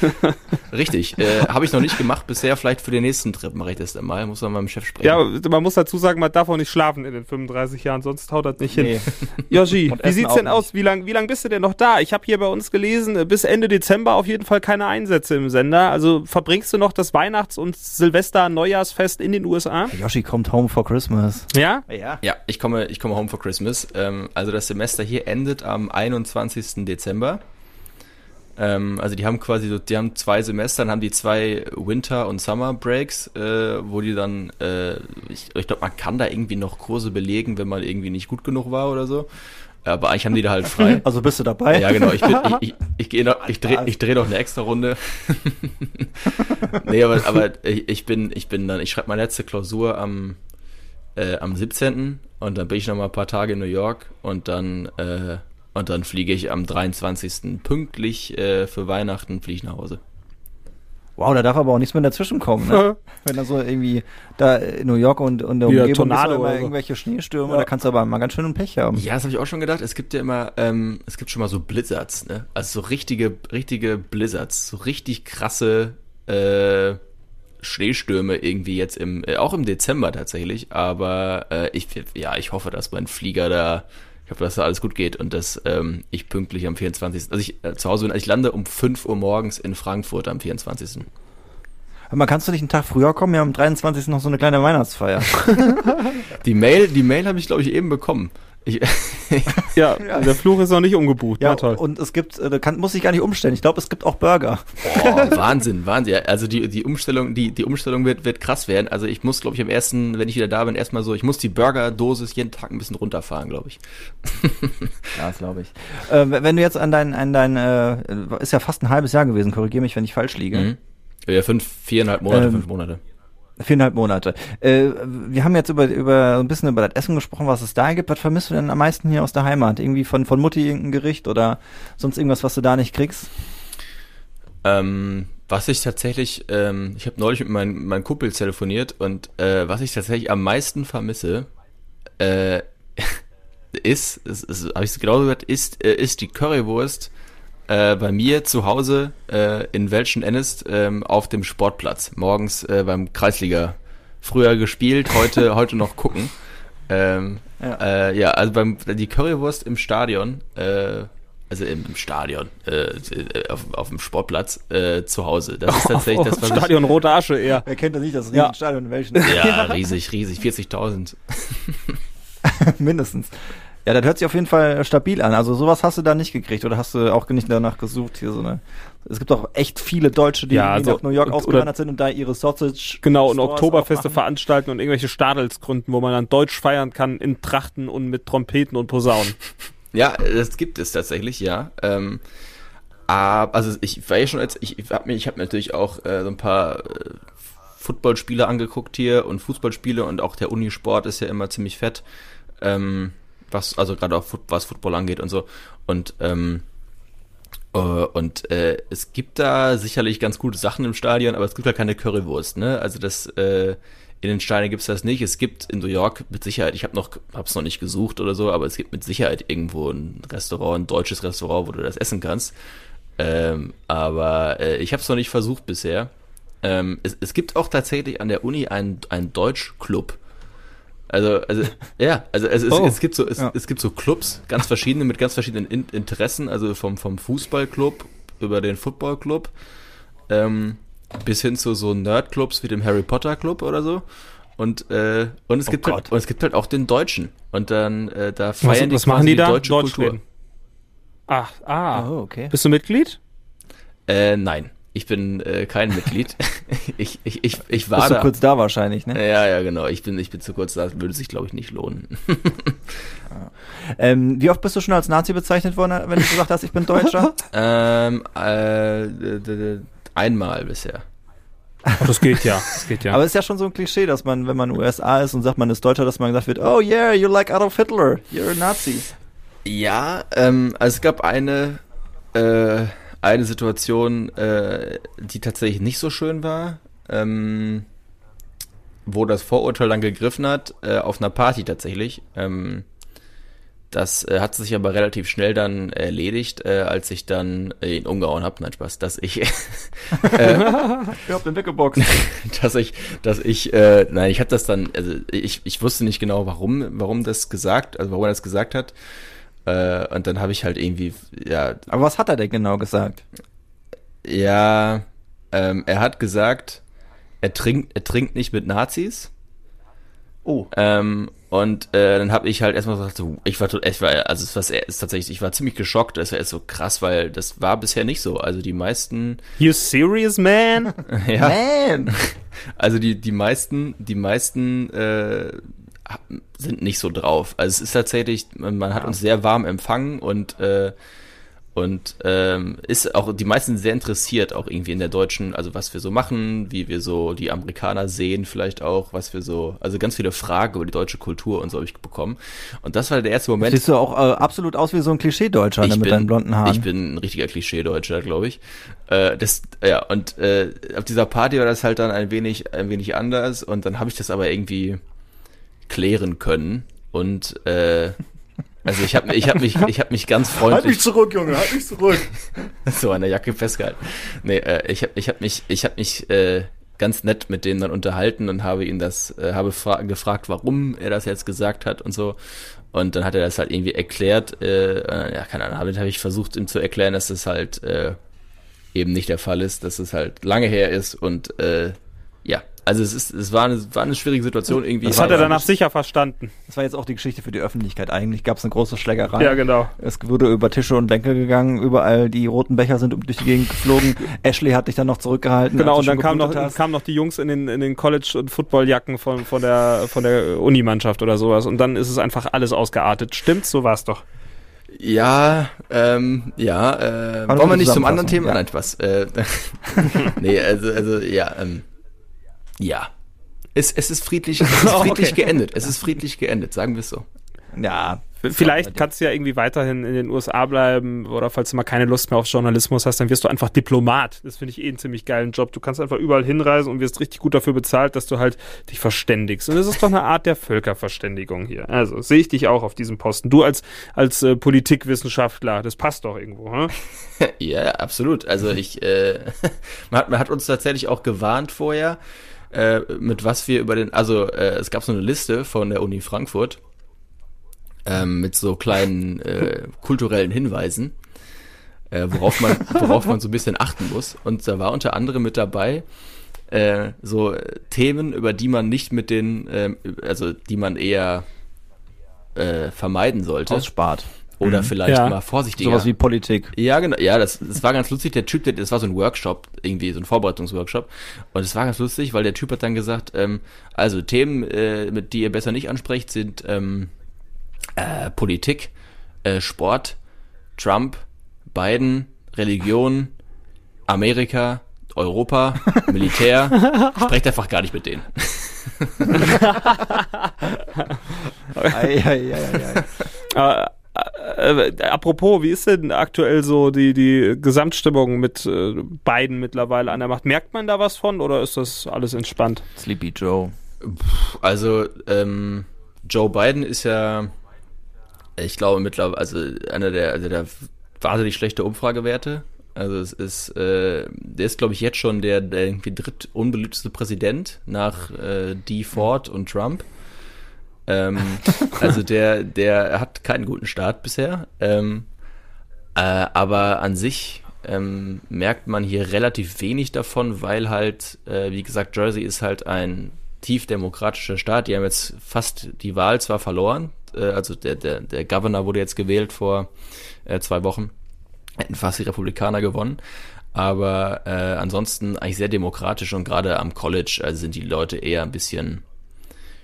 Speaker 5: Richtig. Äh, Habe ich noch nicht gemacht bisher. Vielleicht für den nächsten Trip mache ich das dann mal. Muss man mit dem Chef sprechen.
Speaker 4: Ja, man muss dazu sagen, man darf auch nicht schlafen in den 35 Jahren, sonst haut das nicht nee. hin. Yoshi, wie sieht's denn aus? Wie lange wie lang bist du denn noch da? Ich habe hier bei uns gelesen, äh, bis Ende Dezember auf jeden Fall keine Einsätze im Sender. Also verbringst du noch das Weihnachts- und Silvester-Neujahrsfest in den USA?
Speaker 1: Yoshi kommt home for Christmas.
Speaker 5: Ja? Ja, ja ich komme, ich komme home for Christmas. Ähm, also das Semester hier endet am 21. Dezember. Ähm, also die haben quasi, so, die haben zwei Semester, dann haben die zwei Winter- und Summer Breaks, äh, wo die dann, äh, ich, ich glaube, man kann da irgendwie noch Kurse belegen, wenn man irgendwie nicht gut genug war oder so. Aber eigentlich haben die da halt frei.
Speaker 1: Also bist du dabei?
Speaker 5: Ja, genau. Ich, bin, ich, ich, ich gehe noch, ich drehe ich dreh noch eine extra Runde. nee, aber, aber ich, ich bin, ich bin dann, ich schreibe meine letzte Klausur am, äh, am 17. und dann bin ich noch mal ein paar Tage in New York und dann, äh, und dann fliege ich am 23. pünktlich äh, für Weihnachten fliege ich nach Hause.
Speaker 1: Wow, da darf aber auch nichts mehr dazwischen kommen, ne? Wenn da so irgendwie da in New York und, und der
Speaker 4: ja, Umgebung Tornado
Speaker 1: immer irgendwelche Schneestürme, ja. da kannst du aber mal ganz schön Pech haben.
Speaker 5: Ja, das habe ich auch schon gedacht. Es gibt ja immer, ähm, es gibt schon mal so Blizzards, ne? Also so richtige, richtige Blizzards, so richtig krasse äh, Schneestürme irgendwie jetzt im, äh, auch im Dezember tatsächlich. Aber äh, ich, ja, ich hoffe, dass mein Flieger da ich hoffe, dass da alles gut geht und dass ähm, ich pünktlich am 24. Also ich äh, zu Hause bin, ich lande um 5 Uhr morgens in Frankfurt am 24.
Speaker 1: Aber kannst du nicht einen Tag früher kommen? Wir haben am 23. noch so eine kleine Weihnachtsfeier.
Speaker 5: die Mail, die Mail habe ich, glaube ich, eben bekommen. Ich,
Speaker 4: ja, der Fluch ist noch nicht umgebucht.
Speaker 1: Ja, toll. Und es gibt, äh, kann, muss ich gar nicht umstellen. Ich glaube, es gibt auch Burger.
Speaker 5: Oh, Wahnsinn, Wahnsinn. Also die, die Umstellung, die, die Umstellung wird, wird krass werden. Also ich muss, glaube ich, am ersten, wenn ich wieder da bin, erstmal so, ich muss die Burger-Dosis jeden Tag ein bisschen runterfahren, glaube ich.
Speaker 1: ja, das glaube ich. Äh, wenn du jetzt an dein, an dein, äh, ist ja fast ein halbes Jahr gewesen, korrigiere mich, wenn ich falsch liege. Mhm.
Speaker 5: Ja, fünf, viereinhalb Monate, ähm, fünf Monate.
Speaker 1: Viereinhalb Monate. Äh, wir haben jetzt über, über ein bisschen über das Essen gesprochen, was es da gibt. Was vermisst du denn am meisten hier aus der Heimat? Irgendwie von, von Mutti irgendein Gericht oder sonst irgendwas, was du da nicht kriegst?
Speaker 5: Ähm, was ich tatsächlich, ähm, ich habe neulich mit meinem mein Kumpel telefoniert und äh, was ich tatsächlich am meisten vermisse, äh, ist, ist, ist habe ich genau gesagt, ist, äh, ist die Currywurst äh, bei mir zu Hause äh, in Welschen Ennest ähm, auf dem Sportplatz. Morgens äh, beim Kreisliga. Früher gespielt, heute, heute noch gucken. Ähm, ja. Äh, ja, also beim die Currywurst im Stadion, äh, also im, im Stadion, äh, auf, auf dem Sportplatz äh, zu Hause. Das ist tatsächlich das,
Speaker 4: was Stadion Rote Asche eher.
Speaker 1: Wer kennt das nicht, das riesen
Speaker 4: Ja.
Speaker 1: Stadion in welchen?
Speaker 5: Ja, riesig, riesig, 40.000.
Speaker 1: Mindestens. Ja, das hört sich auf jeden Fall stabil an. Also sowas hast du da nicht gekriegt oder hast du auch nicht danach gesucht hier so eine. Es gibt auch echt viele Deutsche, die
Speaker 4: Ja, also-
Speaker 1: nach New York ausgewandert sind und da ihre Sausage
Speaker 4: Genau, und Oktoberfeste veranstalten und irgendwelche Stadels gründen, wo man dann Deutsch feiern kann in Trachten und mit Trompeten und Posaunen.
Speaker 5: Ja, das gibt es tatsächlich, ja. Ähm, aber, also ich war ja schon als, ich habe mir, ich habe natürlich auch äh, so ein paar äh, Footballspiele angeguckt hier und Fußballspiele und auch der Unisport ist ja immer ziemlich fett, ähm, was, also gerade auch was Football angeht und so. Und ähm, äh, und äh, es gibt da sicherlich ganz gute Sachen im Stadion, aber es gibt halt keine Currywurst, ne? Also das äh, in den Steinen gibt's das nicht. Es gibt in New York mit Sicherheit, ich habe noch hab's noch nicht gesucht oder so, aber es gibt mit Sicherheit irgendwo ein Restaurant, ein deutsches Restaurant, wo du das essen kannst. Ähm, aber äh, ich habe es noch nicht versucht bisher. Ähm, es, es gibt auch tatsächlich an der Uni einen, einen Deutschclub. Also, also, ja, also es, es,
Speaker 1: Oh,
Speaker 5: es gibt so, es,
Speaker 1: ja.
Speaker 5: es gibt so Clubs, ganz verschiedene, mit ganz verschiedenen In Interessen, also vom, vom Fußballclub über den Footballclub, ähm, bis hin zu so Nerdclubs wie dem Harry Potter Club oder so. Und, äh, und es
Speaker 1: Oh
Speaker 5: gibt
Speaker 1: Gott.
Speaker 5: halt, und es gibt halt auch den Deutschen. Und dann, äh, da
Speaker 4: Was,
Speaker 5: feiern
Speaker 4: was
Speaker 5: die
Speaker 4: machen
Speaker 5: quasi
Speaker 4: die da?
Speaker 5: deutsche
Speaker 4: Deutsch
Speaker 5: Kultur.
Speaker 4: reden. Ach, ah.
Speaker 1: Oh, okay.
Speaker 4: Bist du Mitglied?
Speaker 5: Äh, nein, ich bin äh, kein Mitglied. ich, ich, ich, ich war
Speaker 1: Bist du
Speaker 5: da.
Speaker 1: kurz da wahrscheinlich, ne?
Speaker 5: Ja, ja, genau. Ich bin, ich bin zu kurz da. Würde sich, glaube ich, nicht lohnen.
Speaker 1: Ähm, wie oft bist du schon als Nazi bezeichnet worden, wenn du gesagt hast, ich bin Deutscher?
Speaker 5: ähm, äh, einmal bisher.
Speaker 4: Oh, das geht ja. Das geht ja.
Speaker 1: Aber es ist ja schon so ein Klischee, dass man, wenn man USA ist und sagt, man ist Deutscher, dass man gesagt wird, oh yeah, you like Adolf Hitler, you're a Nazi.
Speaker 5: Ja, ähm, also es gab eine, äh, eine Situation, äh, die tatsächlich nicht so schön war, ähm, wo das Vorurteil dann gegriffen hat, äh, auf einer Party tatsächlich. Ähm, das äh, hat sich aber relativ schnell dann erledigt, äh, als ich dann äh, ihn umgehauen habe. Nein, Spaß, dass ich,
Speaker 1: Ich hab den weggeboxt.
Speaker 5: dass ich, dass ich, äh, nein, ich habe das dann, also ich, ich wusste nicht genau, warum, warum das gesagt, also warum er das gesagt hat. Äh, und dann habe ich halt irgendwie, ja,
Speaker 1: Aber was hat er denn genau gesagt?
Speaker 5: Ja, ähm, er hat gesagt, er trinkt, er trinkt nicht mit Nazis.
Speaker 1: Oh.
Speaker 5: Ähm, und äh, dann habe ich halt erstmal gesagt, so, ich war, to- ich war, also es war ist tatsächlich, ich war ziemlich geschockt. Das war erst so krass, weil das war bisher nicht so. Also die meisten,
Speaker 4: You serious, man?
Speaker 5: ja,
Speaker 1: Man!
Speaker 5: also die die meisten, die meisten äh, sind nicht so drauf. Also es ist tatsächlich, man, hat uns sehr warm empfangen und äh, und ähm, ist auch die meisten sehr interessiert auch irgendwie in der deutschen, also was wir so machen, wie wir so die Amerikaner sehen vielleicht auch, was wir so, also ganz viele Fragen über die deutsche Kultur und so habe ich bekommen. Und das war der erste Moment.
Speaker 1: Siehst du auch äh, absolut aus wie so ein Klischee-Deutscher ne, mit deinen blonden Haaren.
Speaker 5: Ich bin ein richtiger Klischee-Deutscher, glaube ich. Äh, das, ja, und äh, auf dieser Party war das halt dann ein wenig, ein wenig anders und dann habe ich das aber irgendwie klären können und äh, also ich habe ich hab mich ich habe mich ganz freundlich
Speaker 1: zurück, Junge, halt mich zurück.
Speaker 5: so an der Jacke festgehalten. Nee, äh, ich habe ich hab mich ich habe mich äh, ganz nett mit denen dann unterhalten und habe ihn das äh, habe fra gefragt, warum er das jetzt gesagt hat und so. Und dann hat er das halt irgendwie erklärt. Äh, ja, keine Ahnung. Habe habe ich versucht ihm zu erklären, dass das halt äh, eben nicht der Fall ist, dass es halt lange her ist und äh, also es ist es war eine war eine schwierige Situation irgendwie.
Speaker 4: Das hat er
Speaker 5: War-
Speaker 4: danach sicher verstanden.
Speaker 1: Das war jetzt auch die Geschichte für die Öffentlichkeit. Eigentlich gab es eine große Schlägerei.
Speaker 4: Ja, genau.
Speaker 1: Es wurde über Tische und Bänke gegangen, überall die roten Becher sind durch die Gegend geflogen. Ashley hat dich dann noch zurückgehalten.
Speaker 4: Genau, und dann kamen noch, kamen noch die Jungs in den, in den College- und Footballjacken von, von der, von der Unimannschaft oder sowas. Und dann ist es einfach alles ausgeartet. Stimmt's? So war's doch.
Speaker 5: Ja, ähm, ja, äh, wollen wir nicht zum anderen Thema?
Speaker 1: ja.
Speaker 5: Nein, Spaß. Äh, nee, also, also, ja, ähm, ja. Es, es ist friedlich, es ist friedlich geendet. Es ist friedlich geendet, sagen wir es so.
Speaker 1: Ja,
Speaker 4: Vielleicht kannst du ja irgendwie weiterhin in den USA bleiben oder falls du mal keine Lust mehr auf Journalismus hast, dann wirst du einfach Diplomat. Das finde ich eh einen ziemlich geilen Job. Du kannst einfach überall hinreisen und wirst richtig gut dafür bezahlt, dass du halt dich verständigst. Und das ist doch eine Art der Völkerverständigung hier. Also sehe ich dich auch auf diesem Posten. Du als, als äh, Politikwissenschaftler, das passt doch irgendwo, hm?
Speaker 5: Ja, absolut. Also ich, äh, man, hat, man hat uns tatsächlich auch gewarnt vorher, äh, mit was wir über den, also äh, es gab so eine Liste von der Uni Frankfurt ähm, mit so kleinen äh, kulturellen Hinweisen, äh, worauf man, worauf man so ein bisschen achten muss. Und da war unter anderem mit dabei äh, so Themen, über die man nicht mit den, äh, also die man eher äh, vermeiden sollte.
Speaker 1: ausspart.
Speaker 5: Oder vielleicht
Speaker 4: Ja.
Speaker 5: mal vorsichtiger.
Speaker 1: Sowas wie Politik.
Speaker 5: Ja, genau. Ja, das, das war ganz lustig. Der Typ, der, das war so ein Workshop, irgendwie so ein Vorbereitungsworkshop. Und es war ganz lustig, weil der Typ hat dann gesagt, ähm, also Themen, äh, mit die ihr besser nicht ansprecht, sind ähm, äh, Politik, äh, Sport, Trump, Biden, Religion, Amerika, Europa, Militär. Sprecht einfach gar nicht mit denen.
Speaker 1: Ei, ei, ei, ei, ei.
Speaker 4: Äh, äh, apropos, wie ist denn aktuell so die, die Gesamtstimmung mit äh, beiden mittlerweile an der Macht? Merkt man da was von oder ist das alles entspannt?
Speaker 1: Sleepy Joe.
Speaker 5: Also, ähm, Joe Biden ist ja, ich glaube mittlerweile, also einer der, also der wahnsinnig schlechte Umfragewerte. Also es ist, äh, der ist, glaube ich, jetzt schon der, der irgendwie drittunbeliebteste Präsident nach äh, D. Ford und Trump. Ähm, also der, der hat keinen guten Start bisher. Ähm, äh, aber an sich ähm, merkt man hier relativ wenig davon, weil halt, äh, wie gesagt, Jersey ist halt ein tief demokratischer Staat. Die haben jetzt fast die Wahl zwar verloren, äh, also der, der, der Governor wurde jetzt gewählt vor äh, zwei Wochen, hätten fast die Republikaner gewonnen. Aber äh, ansonsten eigentlich sehr demokratisch und gerade am College also sind die Leute eher ein bisschen,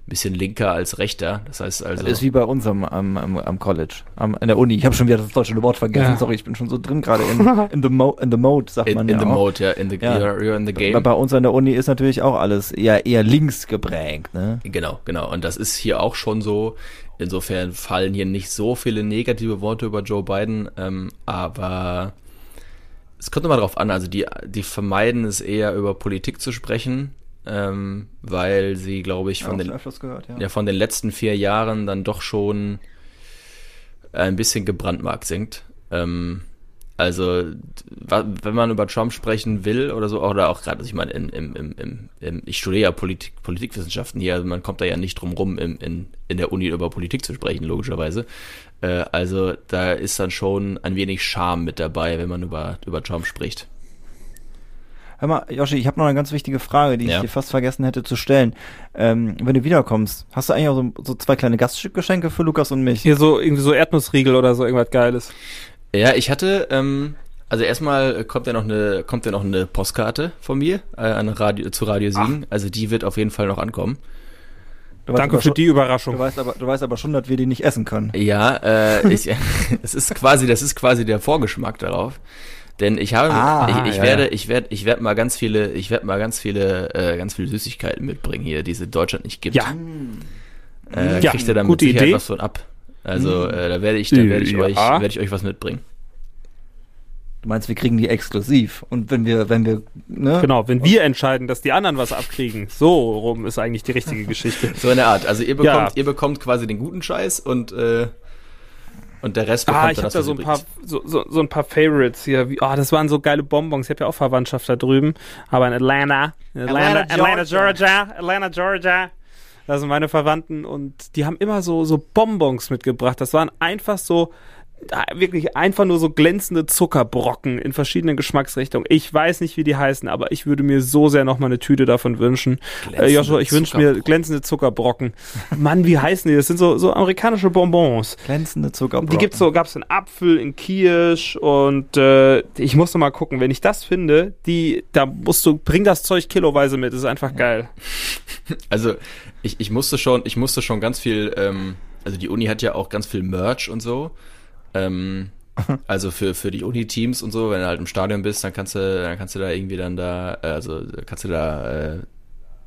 Speaker 5: bisschen linker als rechter. Das heißt also.
Speaker 1: Das ist wie bei uns am, am, am, College, am, in der Uni. Ich habe schon wieder das deutsche Wort vergessen.
Speaker 4: Ja.
Speaker 1: Sorry, ich bin schon so drin gerade in, in, the mo in the mode, sagt
Speaker 5: in,
Speaker 1: man
Speaker 5: in
Speaker 1: ja
Speaker 5: the
Speaker 1: auch.
Speaker 5: mode, ja, in the,
Speaker 1: Ja.
Speaker 5: You're, you're in the
Speaker 1: Bei,
Speaker 5: game.
Speaker 1: bei uns an der Uni ist natürlich auch alles eher, eher links geprägt. Ne?
Speaker 5: Genau, genau. Und das ist hier auch schon so. Insofern fallen hier nicht so viele negative Worte über Joe Biden, ähm, aber es kommt immer drauf an. Also die, die vermeiden es eher über Politik zu sprechen, ähm, weil sie, glaube ich, von
Speaker 1: Auch
Speaker 5: den,
Speaker 1: gehört, ja.
Speaker 5: ja, von den letzten vier Jahren dann doch schon ein bisschen gebrandmarkt sind. Ähm, also, wenn man über Trump sprechen will oder so, oder auch gerade, also ich meine, im, im, im, im, im, ich studiere ja Politik, Politikwissenschaften hier, also man kommt da ja nicht drum rum, in, in, in der Uni über Politik zu sprechen, logischerweise. Äh, also, da ist dann schon ein wenig Charme mit dabei, wenn man über, über Trump spricht.
Speaker 1: Hör mal, Joshi, ich habe noch eine ganz wichtige Frage, die
Speaker 5: Ja.
Speaker 1: ich dir fast vergessen hätte zu stellen. Ähm, wenn du wiederkommst, hast du eigentlich auch so, so zwei kleine Gastgeschenke für Lukas und mich?
Speaker 4: Hier so irgendwie so Erdnussriegel oder so irgendwas Geiles.
Speaker 5: Ja, ich hatte, ähm, also erstmal kommt ja noch eine, kommt ja noch eine Postkarte von mir äh, an Radio, zu Radio Siegen. Also die wird auf jeden Fall noch ankommen.
Speaker 1: Du
Speaker 4: Danke für die
Speaker 1: Du
Speaker 4: Überraschung.
Speaker 1: weißt, aber, du weißt aber schon, dass wir die nicht essen können.
Speaker 5: Ja, äh, ich, es ist quasi, das ist quasi der Vorgeschmack darauf. Denn ich habe,
Speaker 1: Ah,
Speaker 5: ich, ich
Speaker 1: ja,
Speaker 5: werde,
Speaker 1: ja.
Speaker 5: ich werde, ich werde mal ganz viele, ich werde mal ganz viele, äh, ganz viele Süßigkeiten mitbringen hier, die es in Deutschland nicht gibt.
Speaker 4: Ja.
Speaker 5: äh,
Speaker 4: Ja,
Speaker 5: kriegt ihr dann
Speaker 4: gute
Speaker 5: mit Sicherheit
Speaker 4: Idee.
Speaker 5: was von ab. Also äh, da werde ich, da werde ich
Speaker 4: Ja.
Speaker 5: euch, werde ich euch was mitbringen.
Speaker 1: Du meinst, wir kriegen die exklusiv. Und wenn wir, wenn wir, ne?
Speaker 4: Genau, wenn wir entscheiden, dass die anderen was abkriegen, so rum ist eigentlich die richtige Geschichte.
Speaker 5: So in der Art. Also ihr bekommt,
Speaker 4: Ja.
Speaker 5: ihr bekommt quasi den guten Scheiß und äh, und der Rest bekommt
Speaker 4: Ah, ich habe da so ein paar so, so, so ein paar Favorites hier. Wie, ah, das waren so geile Bonbons. Ich habe ja auch Verwandtschaft da drüben, aber in Atlanta, in Atlanta,
Speaker 1: Atlanta,
Speaker 4: Atlanta,
Speaker 1: Georgia.
Speaker 4: Georgia, Atlanta, Georgia. Da sind meine Verwandten und die haben immer so so Bonbons mitgebracht. Das waren einfach so wirklich einfach nur so glänzende Zuckerbrocken in verschiedenen Geschmacksrichtungen. Ich weiß nicht, wie die heißen, aber ich würde mir so sehr noch mal eine Tüte davon wünschen. Äh, Joshua, ich wünsche mir glänzende Zuckerbrocken. Mann, wie heißen die? Das sind so so amerikanische Bonbons.
Speaker 1: Glänzende Zuckerbrocken.
Speaker 4: Die gibt's so, gab's in Apfel, in Kirsch und äh, ich musste mal gucken, wenn ich das finde, die, da musst du, bring das Zeug kiloweise mit, das ist einfach geil.
Speaker 5: Also ich, ich musste schon, ich musste schon ganz viel, ähm, also die Uni hat ja auch ganz viel Merch und so. Ähm, also für, für die Uni-Teams und so, wenn du halt im Stadion bist, dann kannst du, dann kannst du da irgendwie dann da, äh, also kannst du da äh,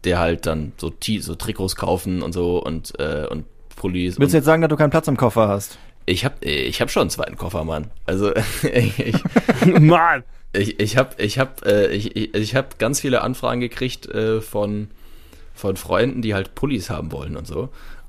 Speaker 5: der halt dann so, so Trikots kaufen und so und, äh, und Pullis.
Speaker 1: Willst du jetzt sagen, dass du keinen Platz im Koffer hast?
Speaker 5: ich habe ich hab schon einen zweiten Koffer, Mann. Also ich, ich,
Speaker 4: Mann!
Speaker 5: ich, ich habe ich hab, äh, ich, ich, ich hab ganz viele Anfragen gekriegt äh, von, von Freunden, die halt Pullis haben wollen und so.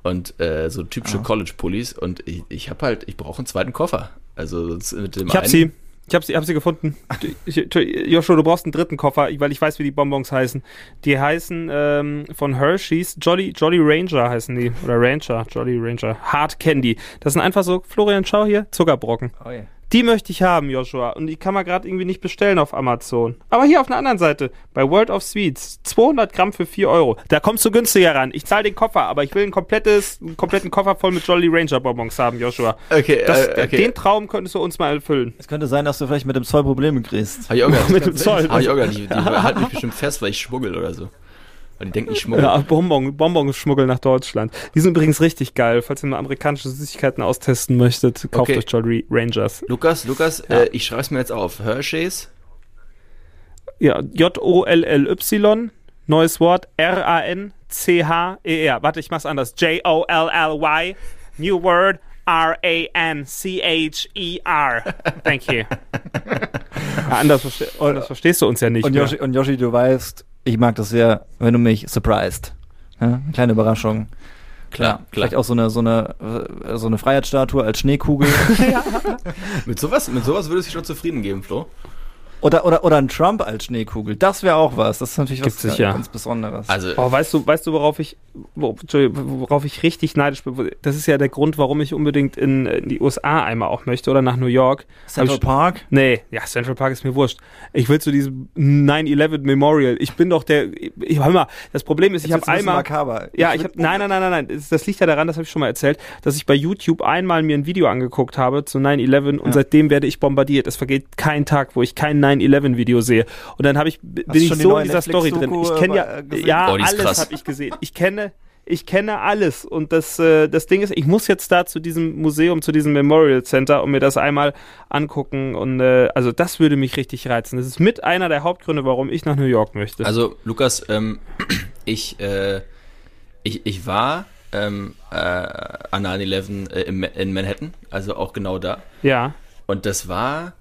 Speaker 5: Und äh, so typische College-Pullis. Und ich, ich habe halt, ich brauche einen zweiten Koffer. Also mit dem
Speaker 4: Ich hab
Speaker 5: einen,
Speaker 4: sie. Ich hab sie, hab sie gefunden. Joshua, du brauchst einen dritten Koffer, weil ich weiß, wie die Bonbons heißen. Die heißen ähm, von Hershey's Jolly, Jolly Ranger heißen die. Oder Ranger, Jolly Ranger. Hard Candy. Das sind einfach so, Florian, schau hier, Zuckerbrocken.
Speaker 1: Oh yeah.
Speaker 4: Die möchte ich haben, Joshua. Und die kann man gerade irgendwie nicht bestellen auf Amazon. Aber hier auf einer anderen Seite, bei World of Sweets, 200 Gramm für 4 Euro. Da kommst du günstiger ran. Ich zahle den Koffer, aber ich will ein komplettes, einen kompletten Koffer voll mit Jolly Ranger Bonbons haben, Joshua.
Speaker 5: Okay,
Speaker 4: Das,
Speaker 5: äh, okay.
Speaker 4: Den Traum könntest du uns mal erfüllen.
Speaker 1: Es könnte sein, dass du vielleicht mit dem Zoll Probleme kriegst.
Speaker 5: Hab ich auch gedacht,
Speaker 4: Mit dem Zoll.
Speaker 5: Hab ich auch gedacht, die, die halten mich bestimmt fest, weil ich schmuggel oder so. Weil die denken, ich schmuggel.
Speaker 4: Ja, Bonbon, Bonbons schmuggeln nach Deutschland. Die sind übrigens richtig geil. Falls ihr mal amerikanische Süßigkeiten austesten möchtet, kauft
Speaker 5: Okay.
Speaker 4: euch Jolly Rangers.
Speaker 5: Lukas, Lukas, äh, ich schreib's mir jetzt auf. Hershey's.
Speaker 4: Ja, J-O-L-L-Y, neues Wort, R-A-N-C-H-E-R. Warte, ich mach's anders. J-O-L-L-Y, new word, R-A-N-C-H-E-R. Thank you. Ja, anders, verste anders verstehst du uns ja nicht.
Speaker 1: Und
Speaker 4: mehr.
Speaker 1: Yoshi, und Yoshi, du weißt, ich mag das sehr, wenn du mich surprised. Ja, eine kleine Überraschung.
Speaker 5: Klar,
Speaker 1: Ja,
Speaker 5: klar.
Speaker 1: Vielleicht auch so eine, so eine, so eine Freiheitsstatue als Schneekugel.
Speaker 5: Mit sowas, mit sowas würdest du dich schon zufrieden geben, Flo.
Speaker 1: Oder, oder, oder ein Trump als Schneekugel. Das wäre auch was. Das ist natürlich was
Speaker 4: Gibt's sicher.
Speaker 1: ganz Besonderes.
Speaker 5: Also,
Speaker 4: Oh, weißt du, weißt du, worauf ich, worauf ich richtig neidisch bin? Das ist ja der Grund, warum ich unbedingt in, in die USA einmal auch möchte oder nach New York.
Speaker 1: Central
Speaker 4: ich-
Speaker 1: Park?
Speaker 4: Nee, ja, Central Park ist mir wurscht. Ich will zu diesem 9-11 Memorial. Ich bin doch der, ich, hör mal, das Problem ist, ich habe einmal,
Speaker 1: Makaber.
Speaker 4: ja, ich habe, nein, nein, nein, nein, nein, das, liegt ja daran, das habe ich schon mal erzählt, dass ich bei YouTube einmal mir ein Video angeguckt habe zu 9-11 und
Speaker 1: Ja.
Speaker 4: seitdem werde ich bombardiert. Es vergeht kein Tag, wo ich kein 9-11-Video sehe. Und dann habe ich, bin ich so in dieser Story drin. Ich kenne ja,
Speaker 1: äh, gesehen?
Speaker 4: ja,
Speaker 5: Oh,
Speaker 4: alles habe ich gesehen. Ich kenne, ich kenne alles. Und das, äh, das Ding ist, ich muss jetzt da zu diesem Museum, zu diesem Memorial Center und mir das einmal angucken. Und äh, also das würde mich richtig reizen. Das ist mit einer der Hauptgründe, warum ich nach New York möchte.
Speaker 5: also Lukas, ähm, ich, äh, ich, ich war ähm, äh, an 9-11 äh, in, in Manhattan, also auch genau da.
Speaker 4: ja.
Speaker 5: Und das war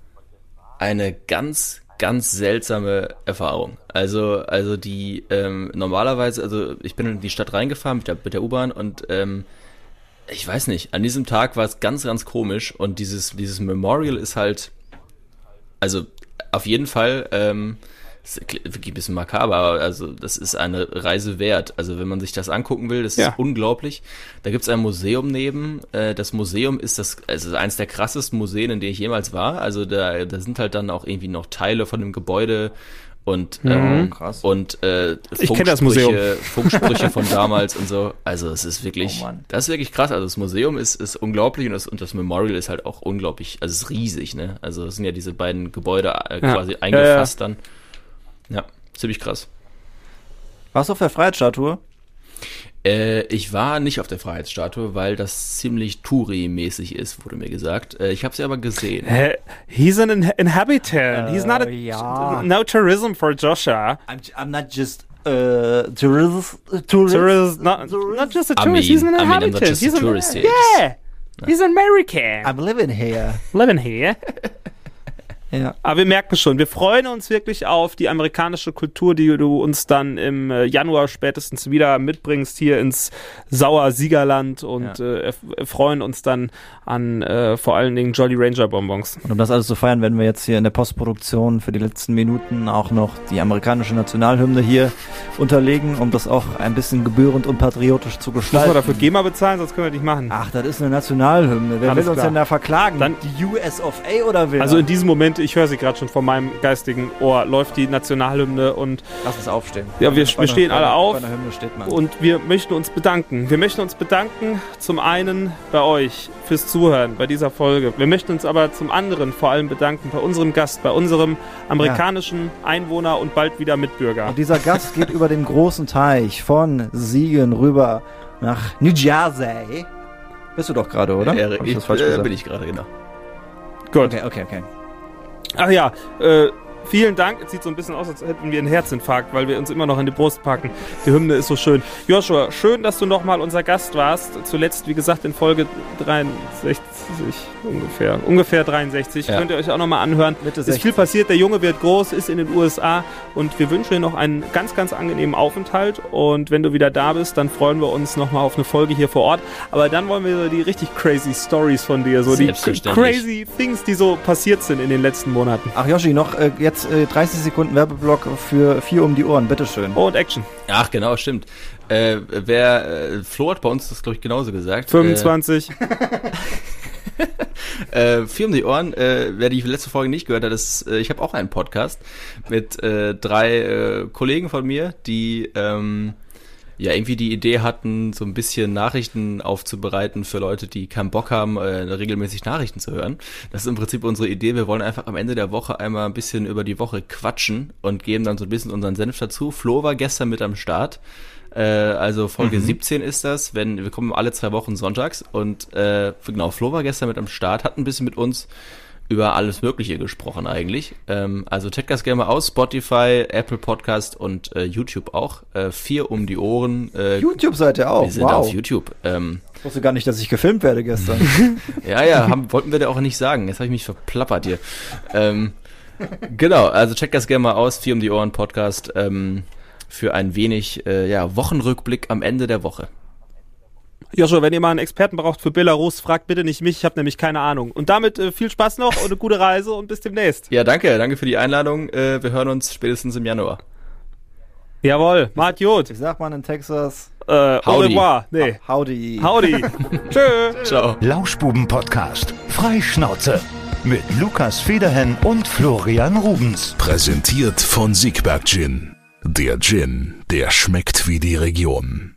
Speaker 5: eine ganz, ganz seltsame Erfahrung. Also, also die ähm, normalerweise, also ich bin in die Stadt reingefahren mit der, mit der U-Bahn und ähm, ich weiß nicht, an diesem Tag war es ganz, ganz komisch und dieses, dieses Memorial ist halt, also auf jeden Fall, ähm, ist wirklich ein bisschen makaber, aber also das ist eine Reise wert. Also wenn man sich das angucken will, das
Speaker 4: Ja.
Speaker 5: ist unglaublich. Da gibt es ein Museum neben. Äh, das Museum ist das, also eines der krassesten Museen, in denen ich jemals war. Also da, da sind halt dann auch irgendwie noch Teile von dem Gebäude und ähm,
Speaker 1: krass.
Speaker 5: und äh,
Speaker 4: Ich kenn das Museum.
Speaker 5: Funksprüche von damals und so. Also es ist wirklich,
Speaker 1: Oh
Speaker 5: das ist wirklich krass. Also das Museum ist, ist unglaublich und das, und das Memorial ist halt auch unglaublich, also es ist riesig, ne? Also es sind ja diese beiden Gebäude äh,
Speaker 4: Ja.
Speaker 5: quasi
Speaker 4: Ja,
Speaker 5: eingefasst dann. Ja, ziemlich krass.
Speaker 1: Warst du auf der Freiheitsstatue?
Speaker 5: Äh, ich war nicht auf der Freiheitsstatue, weil das ziemlich Touri-mäßig ist, wurde mir gesagt. Äh, ich habe sie aber gesehen.
Speaker 4: Hä? He's an in inhabitant. He's not a
Speaker 1: Äh, ja.
Speaker 4: no tourism for Joshua.
Speaker 1: I'm, I'm not just uh, tourist, tourist.
Speaker 4: Tourist, not, not just a
Speaker 5: I
Speaker 4: tourist. he's an
Speaker 5: mean- I mean, I'm not
Speaker 4: inhabitant.
Speaker 5: just a
Speaker 4: he's an-
Speaker 5: tourist here.
Speaker 4: Yeah. He's an American.
Speaker 1: I'm living here.
Speaker 4: living here.
Speaker 1: Ja.
Speaker 4: Aber wir merken schon, wir freuen uns wirklich auf die amerikanische Kultur, die du uns dann im äh, Januar spätestens wieder mitbringst hier ins Sauer Siegerland und
Speaker 1: Ja.
Speaker 4: äh, erf- freuen uns dann an äh, vor allen Dingen Jolly Ranger Bonbons.
Speaker 1: Und um das alles zu feiern, werden wir jetzt hier in der Postproduktion für die letzten Minuten auch noch die amerikanische Nationalhymne hier unterlegen, um das auch ein bisschen gebührend und patriotisch zu
Speaker 4: Müssen wir
Speaker 1: gestalten.
Speaker 4: dafür GEMA bezahlen, sonst können wir nicht machen.
Speaker 1: Ach, das ist eine Nationalhymne. Wer
Speaker 4: Alles
Speaker 1: will uns
Speaker 4: klar.
Speaker 1: denn da verklagen?
Speaker 4: Dann-
Speaker 1: die US of A oder wer?
Speaker 4: Also in diesem Moment, ich höre sie gerade schon vor meinem geistigen Ohr, läuft die Nationalhymne und
Speaker 1: Lass uns aufstehen.
Speaker 4: Ja, wir- wir stehen alle auf
Speaker 1: Bei einer Hymne steht man.
Speaker 4: Und wir möchten uns bedanken. Wir möchten uns bedanken zum einen bei euch fürs Zuhören bei dieser Folge. Wir möchten uns aber zum anderen vor allem bedanken bei unserem Gast, bei unserem amerikanischen Einwohner und bald wieder Mitbürger.
Speaker 1: Und dieser Gast geht über den großen Teich von Siegen rüber nach New Jersey. Bist du doch gerade, oder?
Speaker 5: Äh,
Speaker 1: ich
Speaker 5: ich,
Speaker 1: das falsch
Speaker 5: äh, bin ich gerade, genau.
Speaker 4: Gut.
Speaker 1: Okay, okay, okay.
Speaker 4: Ach ja, äh, Vielen Dank. Es sieht so ein bisschen aus, als hätten wir einen Herzinfarkt, weil wir uns immer noch in die Brust packen. Die Hymne ist so schön. Joshua, schön, dass du nochmal unser Gast warst. Zuletzt, wie gesagt, in Folge 63 ungefähr. Ungefähr 63.
Speaker 5: Ja.
Speaker 4: Könnt ihr euch auch nochmal anhören.
Speaker 1: Mitte
Speaker 4: Ist viel
Speaker 1: 60.
Speaker 4: passiert. Der Junge wird groß, ist in den USA und wir wünschen dir noch einen ganz, ganz angenehmen Aufenthalt. Und wenn du wieder da bist, dann freuen wir uns nochmal auf eine Folge hier vor Ort. Aber dann wollen wir so die richtig crazy Stories von dir, so die crazy Things, die so passiert sind in den letzten Monaten.
Speaker 1: Ach Yoshi, noch äh, jetzt äh, 30 Sekunden Werbeblock für vier um die Ohren, bitteschön.
Speaker 4: Oh, und Action.
Speaker 5: Ach, genau, stimmt. Äh, wer, äh, Flo hat bei uns das, glaube ich, genauso gesagt.
Speaker 4: 25.
Speaker 5: Äh, äh, vier um die Ohren, äh, wer die letzte Folge nicht gehört hat, ist, äh, ich habe auch einen Podcast mit äh, drei äh, Kollegen von mir, die ähm, ja irgendwie die Idee hatten, so ein bisschen Nachrichten aufzubereiten für Leute, die keinen Bock haben, äh, regelmäßig Nachrichten zu hören. Das ist im Prinzip unsere Idee. Wir wollen einfach am Ende der Woche einmal ein bisschen über die Woche quatschen und geben dann so ein bisschen unseren Senf dazu. Flo war gestern mit am Start. Äh, also Folge 17 ist das, wenn wir kommen alle zwei Wochen sonntags und äh, genau, Flo war gestern mit am Start, hat ein bisschen mit uns über alles Mögliche gesprochen eigentlich. Ähm, also checkt das gerne mal aus, Spotify, Apple Podcast und äh, YouTube auch. Äh, vier um die Ohren. Äh,
Speaker 1: YouTube-Seite auch.
Speaker 5: wir sind
Speaker 1: wow.
Speaker 5: auf YouTube. Ähm,
Speaker 1: Ich wusste gar nicht, dass ich gefilmt werde gestern.
Speaker 5: ja, ja, haben, wollten wir da auch nicht sagen. Jetzt habe ich mich verplappert hier. Ähm, genau, also checkt das gerne mal aus, vier um die Ohren Podcast ähm, für ein wenig äh, ja, Wochenrückblick am Ende der Woche.
Speaker 4: Joshua, wenn ihr mal einen Experten braucht für Belarus, fragt bitte nicht mich, ich habe nämlich keine Ahnung. Und damit äh, viel Spaß noch und eine gute Reise und bis demnächst.
Speaker 5: Ja, danke, danke für die Einladung. Äh, wir hören uns spätestens im Januar.
Speaker 4: Jawohl, Mart Jod.
Speaker 1: Wie sagt man in Texas?
Speaker 4: Äh,
Speaker 5: Howdy.
Speaker 4: Nee.
Speaker 1: Howdy.
Speaker 4: Howdy. Tschö.
Speaker 5: Ciao.
Speaker 2: Lauschbuben-Podcast. Freischnauze. Mit Lukas Federhen und Florian Rubens.
Speaker 3: Präsentiert von Siegberg Gin. Der Gin, der schmeckt wie die Region.